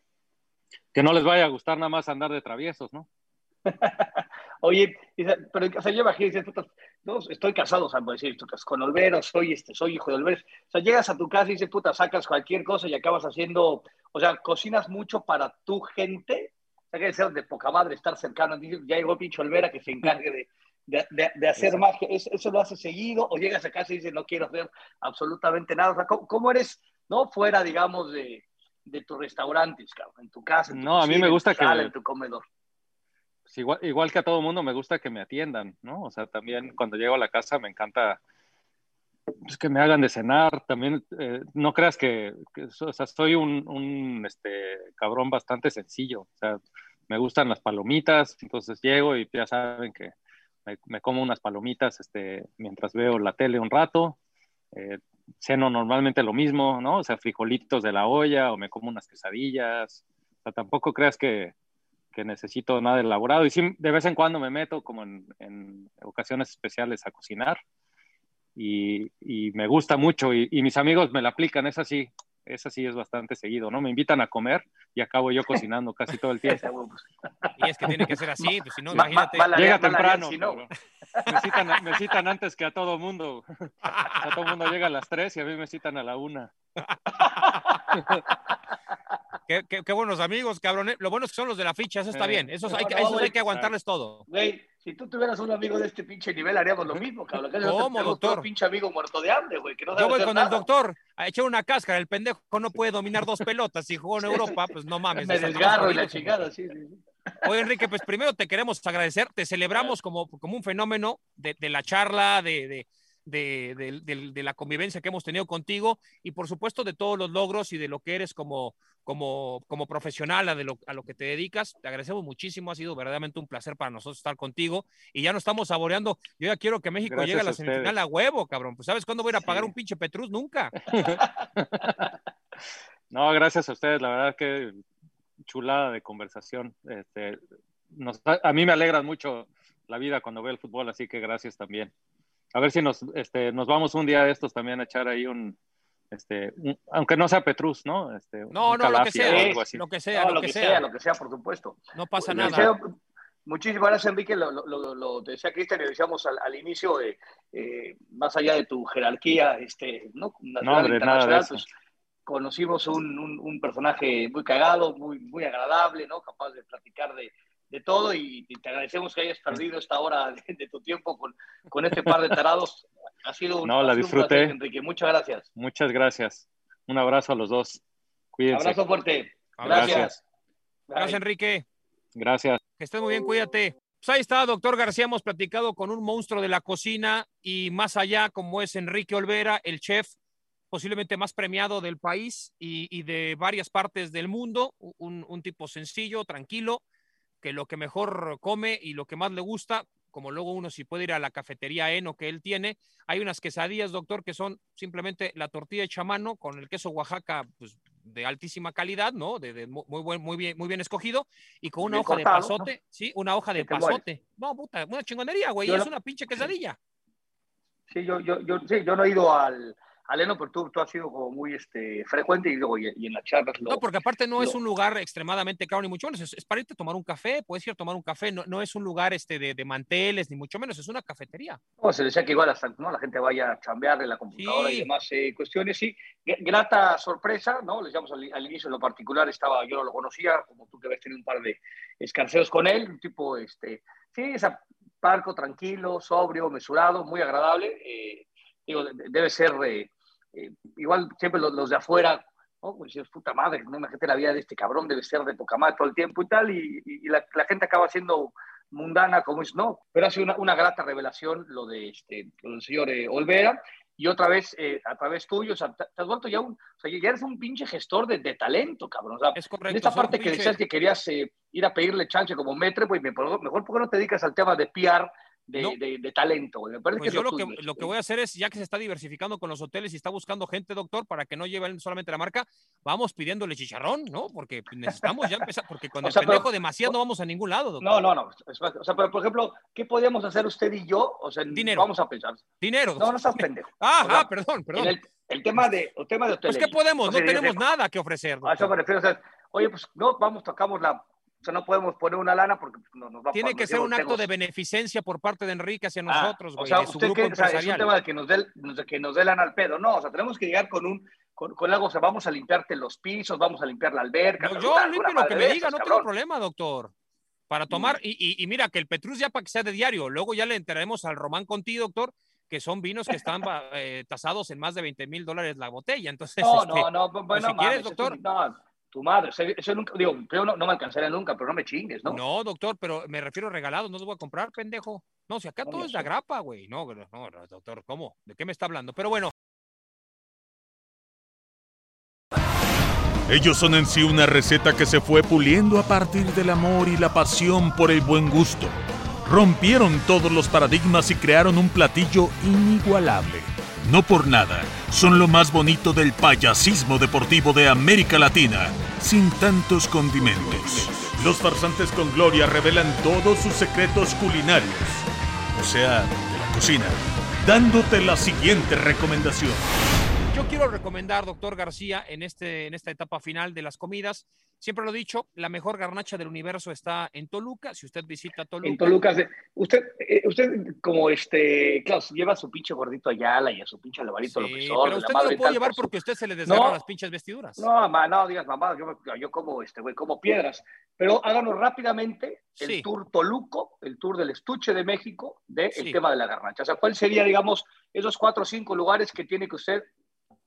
Que no les vaya a gustar nada más andar de traviesos, ¿no? Oye, pero o sea, yo imagino, no, estoy casado, o sea, decir, con Olvero, soy, este, soy hijo de Olvero. O sea, llegas a tu casa y dices, puta, sacas cualquier cosa y acabas haciendo, o sea, cocinas mucho para tu gente. O sea, que ser de poca madre estar cercano. Ya llegó pinche Olvera que se encargue de, de, de, hacer magia. ¿Eso lo haces seguido? ¿O llegas a casa y dices, no quiero hacer absolutamente nada? O sea, ¿cómo, eres, no? Fuera, digamos, de, de tus restaurantes, cabrón, en tu casa. En tu no, a mí me gusta que. En tu comedor. Pues, igual, igual que a todo mundo me gusta que me atiendan, ¿no? O sea, también cuando llego a la casa me encanta pues que me hagan de cenar, también eh, no creas que, que o sea, soy un, un este, cabrón bastante sencillo, o sea, me gustan las palomitas, entonces llego y ya saben que me, me como unas palomitas este, mientras veo la tele un rato, eh, ceno normalmente lo mismo, ¿no? O sea, frijolitos de la olla o me como unas quesadillas, o sea, tampoco creas que, que necesito nada elaborado y sí, de vez en cuando me meto como en, en ocasiones especiales a cocinar y, y me gusta mucho y, y, mis amigos me la aplican, es así, es así, es bastante seguido, ¿no? Me invitan a comer y acabo yo cocinando casi todo el tiempo. Y es que tiene que ser así, pues si no, imagínate. Llega temprano, si no. me, citan, me, citan, antes que a todo mundo. A todo mundo llega a las 3 y a mí me citan a la 1. Qué, qué, qué, buenos amigos, cabrón. Lo bueno es que son los de la ficha, eso está bien. Esos hay, que, esos hay que aguantarles todo. Güey, si tú tuvieras un amigo de este pinche nivel, haríamos lo mismo, cabrón. ¿Cómo, doctor? Un pinche amigo muerto de hambre, güey. Que no Yo voy con nada. el doctor a echar una cáscara. El pendejo no puede dominar dos pelotas. Si jugó en Europa, pues no mames. Me desgarro y la chingada, sí, sí, sí. Oye, Enrique, pues primero te queremos agradecer. Te celebramos como, como un fenómeno de, de la charla, de, de de, de, de, de, la convivencia que hemos tenido contigo y por supuesto de todos los logros y de lo que eres como, como, como profesional, a, de lo, a lo que te dedicas. Te agradecemos muchísimo, ha sido verdaderamente un placer para nosotros estar contigo y ya nos estamos saboreando. Yo ya quiero que México Gracias llegue a la semifinal a huevo, cabrón. Pues ¿sabes cuándo voy a ir a pagar sí. un pinche Petrus? Nunca. no, gracias a ustedes, la verdad que chulada de conversación. Este, nos, a mí me alegra mucho la vida cuando veo el fútbol, así que gracias también a ver si nos, este, nos vamos un día de estos también a echar ahí un, este, un, aunque no sea Petrus, ¿no? Este, no, no, lo que sea, lo que sea, no, lo, lo que, que sea. sea. lo que sea, por supuesto. No pasa Pues, nada. Deseo, muchísimas gracias, Enrique. Lo, lo, lo decía Cristian y decíamos al, al inicio, eh, eh, más allá de tu jerarquía, este, ¿no? no hombre, nada de eso. Pues, conocimos un, un, un, personaje muy cagado, muy, muy agradable, ¿no? Capaz de platicar de, de todo y, te agradecemos que hayas perdido esta hora de, de tu tiempo con, con, este par de tarados. Ha sido un, no, la disfruté. Placer, Enrique. Muchas gracias. Muchas gracias. Un abrazo a los dos. Cuídense. Abrazo fuerte. Gracias. Gracias, gracias Enrique. Gracias. Que estés muy bien, cuídate. Pues ahí está, doctor García, hemos platicado con un monstruo de la cocina y más allá, como es Enrique Olvera, el chef posiblemente más premiado del país y, y de varias partes del mundo, un, un tipo sencillo, tranquilo, que lo que mejor come y lo que más le gusta, como luego uno si puede ir a la cafetería Eno que él tiene, hay unas quesadillas, doctor, que son simplemente la tortilla hecha a mano con el queso Oaxaca, pues de altísima calidad, ¿no? De, de muy, buen, muy, bien, muy bien escogido y con una hoja cortado, de pasote, ¿no? sí, una hoja de pasote. No, puta, una chingonería, güey, es una pinche quesadilla. Sí, yo, yo, yo, sí, yo no he ido al, Aleno, pero tú, tú, has sido como muy este, frecuente y, luego, y, y en las charlas. Lo, no, porque aparte no lo, es un lugar extremadamente caro, ni mucho menos. Es, es, para irte a tomar un café, puedes ir a tomar un café. No, no es un lugar este, de, de, manteles, ni mucho menos. Es una cafetería. No, se decía que igual hasta ¿no? la gente vaya a chambear en la computadora sí. y demás eh, cuestiones. Sí, grata sorpresa, ¿no? Les llamamos al, al, inicio en lo particular, estaba, yo no lo conocía, como tú que habías tenido un par de escarceos con él, un tipo, este, sí, esa parco, tranquilo, sobrio, mesurado, muy agradable. Eh, digo, debe ser, eh, eh, igual siempre los, los, de afuera, ¿no? Pues dices, puta madre, no imagínate la vida de este cabrón, debe ser de poca madre todo el tiempo y tal, y, y, y la, la, gente acaba siendo mundana como es, no, pero ha sido una, una grata revelación lo, de este, lo del señor eh, Olvera, y otra vez, eh, a través tuyo, o sea, te, has vuelto ya un, o sea, ya eres un pinche gestor de, de talento, cabrón. O sea, es correcto. En esta parte que pinche... decías que querías eh, ir a pedirle chance como metre, pues mejor, mejor ¿por qué no te dedicas al tema de PR de, no. de, de, talento. Me parece pues que yo lo, que, lo que voy a hacer es, ya que se está diversificando con los hoteles y está buscando gente, doctor, para que no lleven solamente la marca, vamos pidiéndole chicharrón, ¿no? Porque necesitamos ya empezar, porque con o el sea, pendejo pero, demasiado no vamos a ningún lado, doctor. No, no, no. O sea, pero por ejemplo, ¿qué podríamos hacer usted y yo? O sea, Dinero. vamos a pensar. Dinero. No, no estás pendejo. Ah, o sea, ah, perdón, perdón. El, el, tema de, el tema de hoteles. Pues, ¿qué podemos? No, no tenemos nada que ofrecer. Doctor. A eso me refiero. O sea, oye, pues no, vamos, tocamos la o sea, no podemos poner una lana porque no, nos va Tiene que ser un acto de beneficencia por parte de Enrique hacia nosotros, güey, ah, o sea, grupo que. O sea, es un tema de que nos, dé, que nos dé lana al pedo. No, o sea, tenemos que llegar con un con, con, algo, o sea, vamos a limpiarte los pisos, vamos a limpiar la alberca. No, yo limpio lo que me diga, no tengo problema, doctor. Para tomar, y, y, y, mira, que el Petrus ya para que sea de diario, luego ya le entraremos al Román Conti, doctor, que son vinos que están eh, tasados en más de 20 mil dólares la botella. Entonces, no, este, no, no, bueno, pues, si mames, quieres, doctor. No, tu madre, eso nunca, digo, yo no, no, me alcanzaré nunca, pero no me chingues, ¿no? No, doctor, pero me refiero a regalados, no los voy a comprar, pendejo. No, si acá No, todo es azúcar. agrapa, güey. No, no, doctor, ¿cómo? ¿De qué me está hablando? Pero bueno, Ellos son en sí una receta que se fue puliendo a partir del amor y la pasión por el buen gusto. Rompieron todos los paradigmas y crearon un platillo inigualable. No por nada, son lo más bonito del payasismo deportivo de América Latina, sin tantos condimentos. Los farsantes con gloria revelan todos sus secretos culinarios, o sea, de la cocina, dándote la siguiente recomendación. Yo quiero recomendar, doctor García, en, este, en esta etapa final de las comidas, siempre lo he dicho, la mejor garnacha del universo está en Toluca. Si usted visita Toluca, En Toluca, usted, eh, usted como este, claro, lleva a su pinche gordito Ayala y a su pinche Alvarito Sí, López pero usted no lo puede llevar porque usted se le desgarra No. las pinches vestiduras. No, ma, no digas mamá, yo, yo como este güey, como piedras. Pero háganos rápidamente el Sí. tour Toluco, el tour del estuche de México, del Sí. tema de la garnacha. O sea, ¿cuál sería, digamos, esos cuatro o cinco lugares que tiene que usted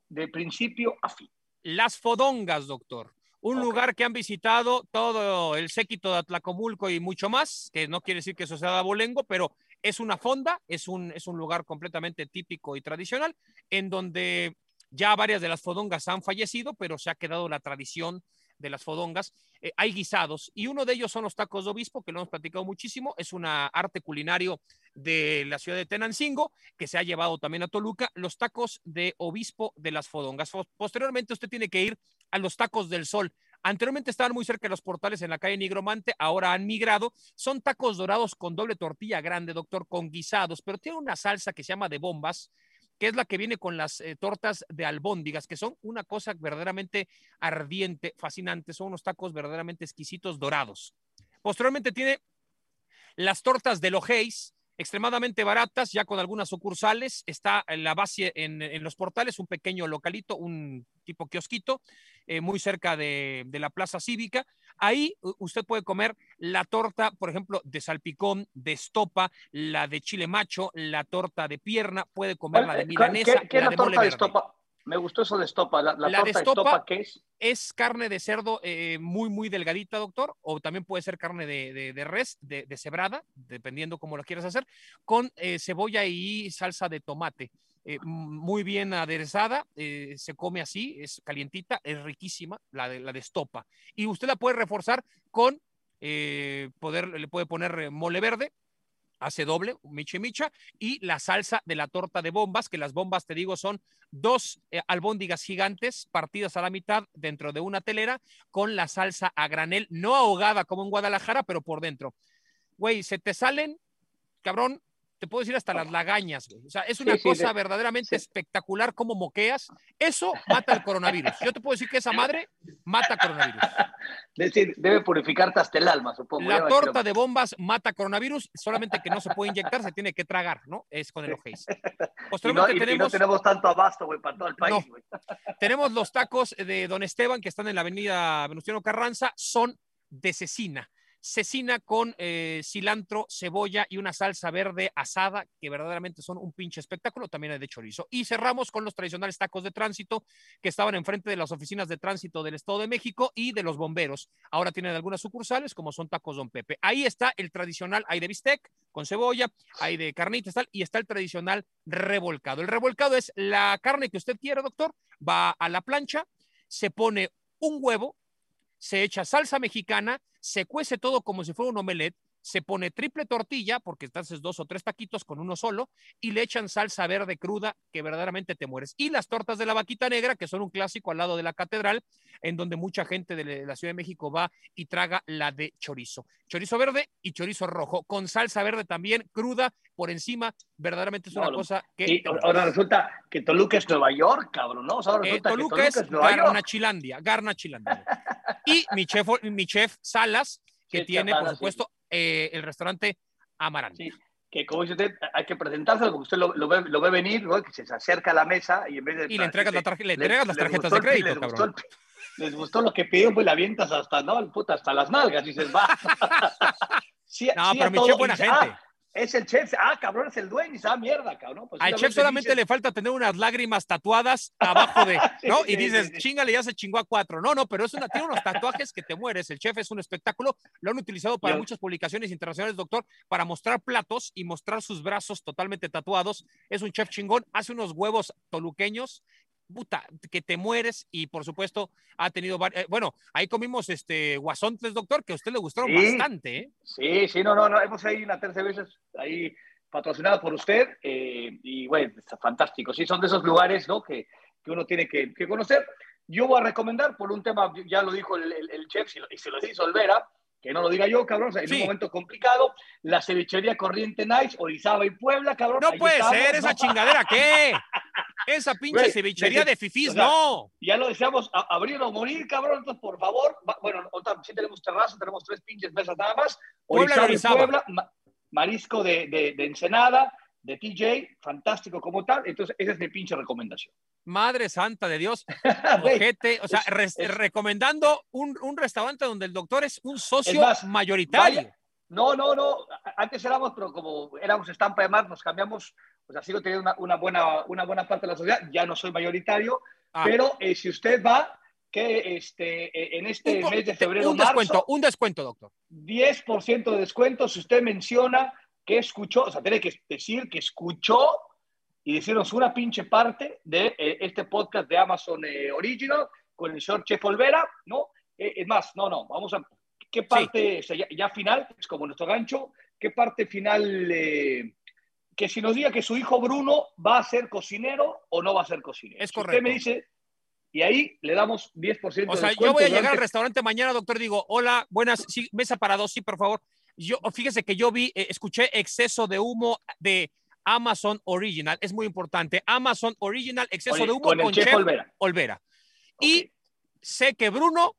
de principio a fin? Las Fodongas, doctor. Un lugar que han visitado todo el séquito de Atlacomulco y mucho más, que no quiere decir que eso sea de abolengo, pero es una fonda, es un, es un lugar completamente típico y tradicional, en donde ya varias de las fodongas han fallecido, pero se ha quedado la tradición de las fodongas. Eh, hay guisados y uno de ellos son los tacos de obispo, que lo hemos platicado muchísimo. Es un arte culinario de la ciudad de Tenancingo, que se ha llevado también a Toluca. Los tacos de obispo de las fodongas. Posteriormente usted tiene que ir a los tacos del sol. Anteriormente estaban muy cerca de los portales en la calle Nigromante, ahora han migrado. Son tacos dorados con doble tortilla grande, doctor, con guisados, pero tiene una salsa que se llama de bombas, que es la que viene con las eh, tortas de albóndigas, que son una cosa verdaderamente ardiente, fascinante. Son unos tacos verdaderamente exquisitos dorados. Posteriormente tiene las tortas de Logeis, extremadamente baratas, ya con algunas sucursales. Está en la base en, en los portales, un pequeño localito, un tipo kiosquito, eh, muy cerca de, de, la plaza cívica. Ahí usted puede comer la torta, por ejemplo, de salpicón, de estopa, la de chile macho, la torta de pierna, puede comer la de milanesa. ¿Qué, qué la es la, torta de estopa? Me gustó eso de estopa. La, la, la torta de estopa, de estopa, ¿qué es? Es carne de cerdo eh, muy, muy delgadita, doctor, o también puede ser carne de, de, de res, de, de, cebrada, dependiendo cómo lo quieras hacer, con eh, cebolla y salsa de tomate. Eh, muy bien aderezada, eh, se come así, es calientita, es riquísima, la de, la de estopa. Y usted la puede reforzar con, eh, poder, le puede poner mole verde, hace doble, micha micha, y la salsa de la torta de bombas, que las bombas, te digo, son dos albóndigas gigantes partidas a la mitad dentro de una telera con la salsa a granel, no ahogada como en Guadalajara, pero por dentro. Güey, se te salen, cabrón, te puedo decir hasta las lagañas, güey. O sea, es una sí, cosa de, verdaderamente sí. espectacular como moqueas. Eso mata el coronavirus. Yo te puedo decir que esa madre mata coronavirus. Decir, debe purificarte hasta el alma, supongo. La torta de bombas mata coronavirus, solamente que no se puede inyectar, se tiene que tragar, ¿no? Es con el ojéis. Posteriormente no, tenemos... Y no tenemos tanto abasto, güey, para todo el país, güey. No. tenemos los tacos de Don Esteban, que están en la avenida Venustiano Carranza, son de cecina cecina con eh, cilantro, cebolla y una salsa verde asada, que verdaderamente son un pinche espectáculo, también hay de chorizo. Y cerramos con los tradicionales tacos de tránsito que estaban enfrente de las oficinas de tránsito del Estado de México y de los bomberos. Ahora tienen algunas sucursales, como son tacos Don Pepe. Ahí está el tradicional, hay de bistec con cebolla, hay de carnitas tal, y está el tradicional revolcado. El revolcado es la carne que usted quiera, doctor, va a la plancha, se pone un huevo, se echa salsa mexicana, se cuece todo como si fuera un omelette, se pone triple tortilla, porque haces dos o tres taquitos con uno solo, y le echan salsa verde cruda, que verdaderamente te mueres. Y las tortas de la vaquita negra, que son un clásico al lado de la catedral, en donde mucha gente de la Ciudad de México va y traga la de chorizo. Chorizo verde y chorizo rojo, con salsa verde también, cruda, por encima, verdaderamente es una no, cosa que... Sí, ahora resulta que Toluca es Nueva York, cabrón, ¿no? O sea, ahora resulta eh, Toluca, que Toluca es, es Nueva York. Garnachilandia, Garnachilandia. y mi chef, mi chef Salas, que tiene, por supuesto. Eh, el restaurante Amarante. Sí, que como dice usted, hay que presentárselo porque usted lo, lo, ve, lo ve, venir, ¿no? que se acerca a la mesa y en vez de... Y le entregas, la tarje, le entregas las tarjetas de el, crédito, les cabrón. Gustó el, les gustó lo que pidió, pues la avientas hasta, no, puta, hasta las nalgas, dices, va. sí, no, sí, pero mi chef buena gente. Ah, Es el chef. Ah, cabrón, es el dueño. Ah, mierda, cabrón. Pues, Al chef solamente le falta tener unas lágrimas tatuadas abajo de, ¿no? y dices, chingale, ya se chingó a cuatro. No, no, pero es una, tiene unos tatuajes que te mueres. El chef es un espectáculo. Lo han utilizado para muchas publicaciones internacionales, doctor, para mostrar platos y mostrar sus brazos totalmente tatuados. Es un chef chingón. Hace unos huevos toluqueños puta, que te mueres y por supuesto ha tenido eh, bueno, ahí comimos este guasontles, doctor, que a usted le gustaron bastante, ¿eh? Sí, sí, no, no, no, hemos ahí una tercera veces ahí patrocinado por usted eh, y bueno, está fantástico, sí, son de esos lugares, ¿no? Que, que uno tiene que, que, conocer. Yo voy a recomendar por un tema, ya lo dijo el, el, chef y se lo dice Olvera, que no lo diga yo, cabrón, en un momento complicado, la cevichería Corriente Nice, Orizaba y Puebla, cabrón. No puede ser, esa chingadera, ¿qué? Esa pinche cevichería de fifís, no. Ya lo deseamos abrir o morir, cabrón, entonces por favor, bueno, sí tenemos terraza, tenemos tres pinches mesas nada más. Orizaba y Puebla, marisco de, de, de Ensenada, de TJ, fantástico como tal. Entonces, esa es mi pinche recomendación. Madre santa de Dios. o sea, recomendando un, un, restaurante donde el doctor es un socio mayoritario. no, no, no. Antes éramos, pero como éramos estampa de mar, nos cambiamos. O sea, sigo teniendo una, una buena, una buena parte de la sociedad. Ya no soy mayoritario. Ah. Pero eh, si usted va, que este, eh, en este mes de febrero. Un descuento, un descuento, doctor. 10% de descuento si usted menciona que escuchó, o sea, tiene que decir que escuchó y decirnos una pinche parte de eh, este podcast de Amazon eh, Original con el señor Chef Olvera, ¿no? Eh, es más, no, no, vamos a... ¿Qué parte, ya, final, es como nuestro gancho, qué parte final, que si nos diga que su hijo Bruno va a ser cocinero o no va a ser cocinero? Es correcto. usted me dice, y ahí le damos 10% O sea, yo voy a llegar al restaurante mañana, doctor, digo, hola, buenas, sí, mesa para dos, sí, por favor. Yo, fíjese que yo vi, escuché exceso de humo de Amazon Original, es muy importante. Amazon Original, exceso de humo con, Chef, Olvera. Y sé que Bruno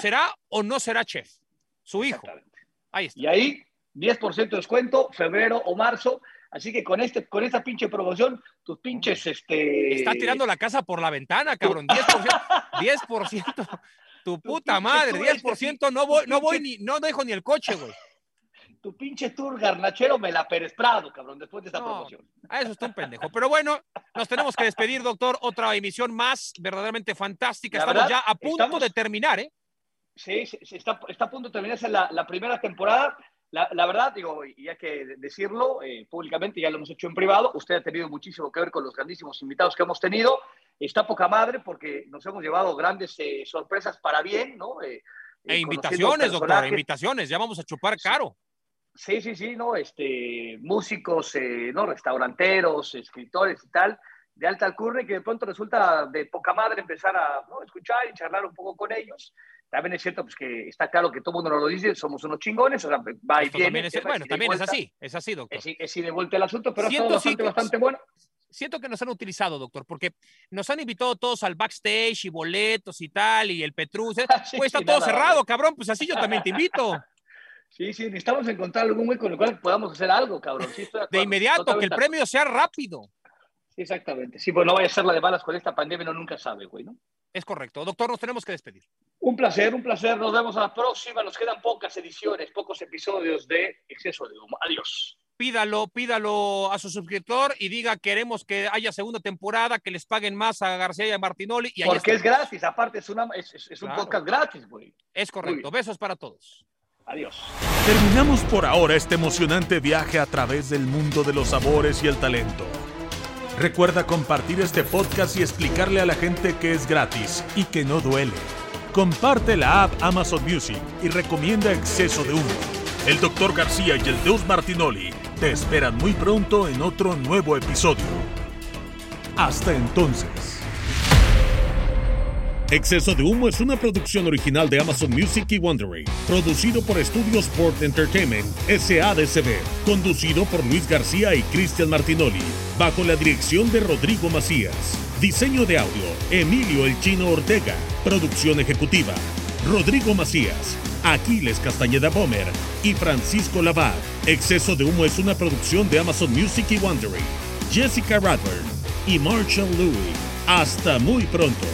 será o no será chef, su hijo. Ahí está. Y ahí 10% de descuento, febrero o marzo. Así que con, este, con esta pinche promoción, tus pinches. Este... Está tirando la casa por la ventana, cabrón. 10%. 10%. Tu puta madre, 10% no voy, no voy ni, no dejo ni el coche, güey tu pinche tour garnachero me la Pérez Prado, cabrón, después de esta promoción. A eso está un pendejo. Pero bueno, nos tenemos que despedir, doctor. Otra emisión más, verdaderamente fantástica. estamos ya a punto de terminar, ¿eh? Sí, sí, está, está, a punto de terminarse la, la primera temporada. La, la, verdad, digo, y hay que decirlo eh, públicamente, ya lo hemos hecho en privado, usted ha tenido muchísimo que ver con los grandísimos invitados que hemos tenido. Está poca madre porque nos hemos llevado grandes eh, sorpresas para bien, ¿no? Eh, e invitaciones, doctor, invitaciones, ya vamos a chupar caro. Sí, sí, sí, ¿no? Este, músicos, eh, ¿no? Restauranteros, escritores y tal, de alta alcurnia, que de pronto resulta de poca madre empezar a escuchar y charlar un poco con ellos. También es cierto pues, que está claro que todo el mundo nos lo dice, somos unos chingones, o sea, va y viene. bueno, también es así, es así, doctor. Es, es, de vuelta el asunto, pero siento, bastante, bastante bueno. Siento que nos han utilizado, doctor, porque nos han invitado todos al backstage y boletos y tal, y el Petrus. ¿eh? pues está todo cerrado, cabrón, pues así yo también te invito. Sí, sí, necesitamos encontrar algún güey con el cual podamos hacer algo, cabrón. de, inmediato, que el premio sea rápido. Sí, exactamente. Sí, pues no vaya a ser la de balas con esta pandemia, no nunca sabe, güey, ¿no? Es correcto. Doctor, nos tenemos que despedir. Un placer, un placer. Nos vemos a la próxima. Nos quedan pocas ediciones, pocos episodios de Exceso de Humo. Adiós. Pídalo, pídalo a su suscriptor y diga queremos que haya segunda temporada, que les paguen más a García y a Martinoli. Y Porque es gratis, aparte es, una, es, un podcast gratis, güey. Es correcto. Besos para todos. Adiós. Terminamos por ahora este emocionante viaje a través del mundo de los sabores y el talento. Recuerda compartir este podcast y explicarle a la gente que es gratis y que no duele. Comparte la app Amazon Music y recomienda Exceso de Humo. El Dr. García y el Deus Martinoli te esperan muy pronto en otro nuevo episodio. Hasta entonces. Exceso de Humo es una producción original de Amazon Music y Wondery, producido por Studio Sport Entertainment, SADCB, conducido por Luis García y Cristian Martinoli, bajo la dirección de Rodrigo Macías. Diseño de audio, Emilio El Chino Ortega. Producción ejecutiva, Rodrigo Macías, Aquiles Castañeda Bomer y Francisco Lavar. Exceso de Humo es una producción de Amazon Music y Wondery, Jessica Radburn y Marshall Louis. Hasta muy pronto.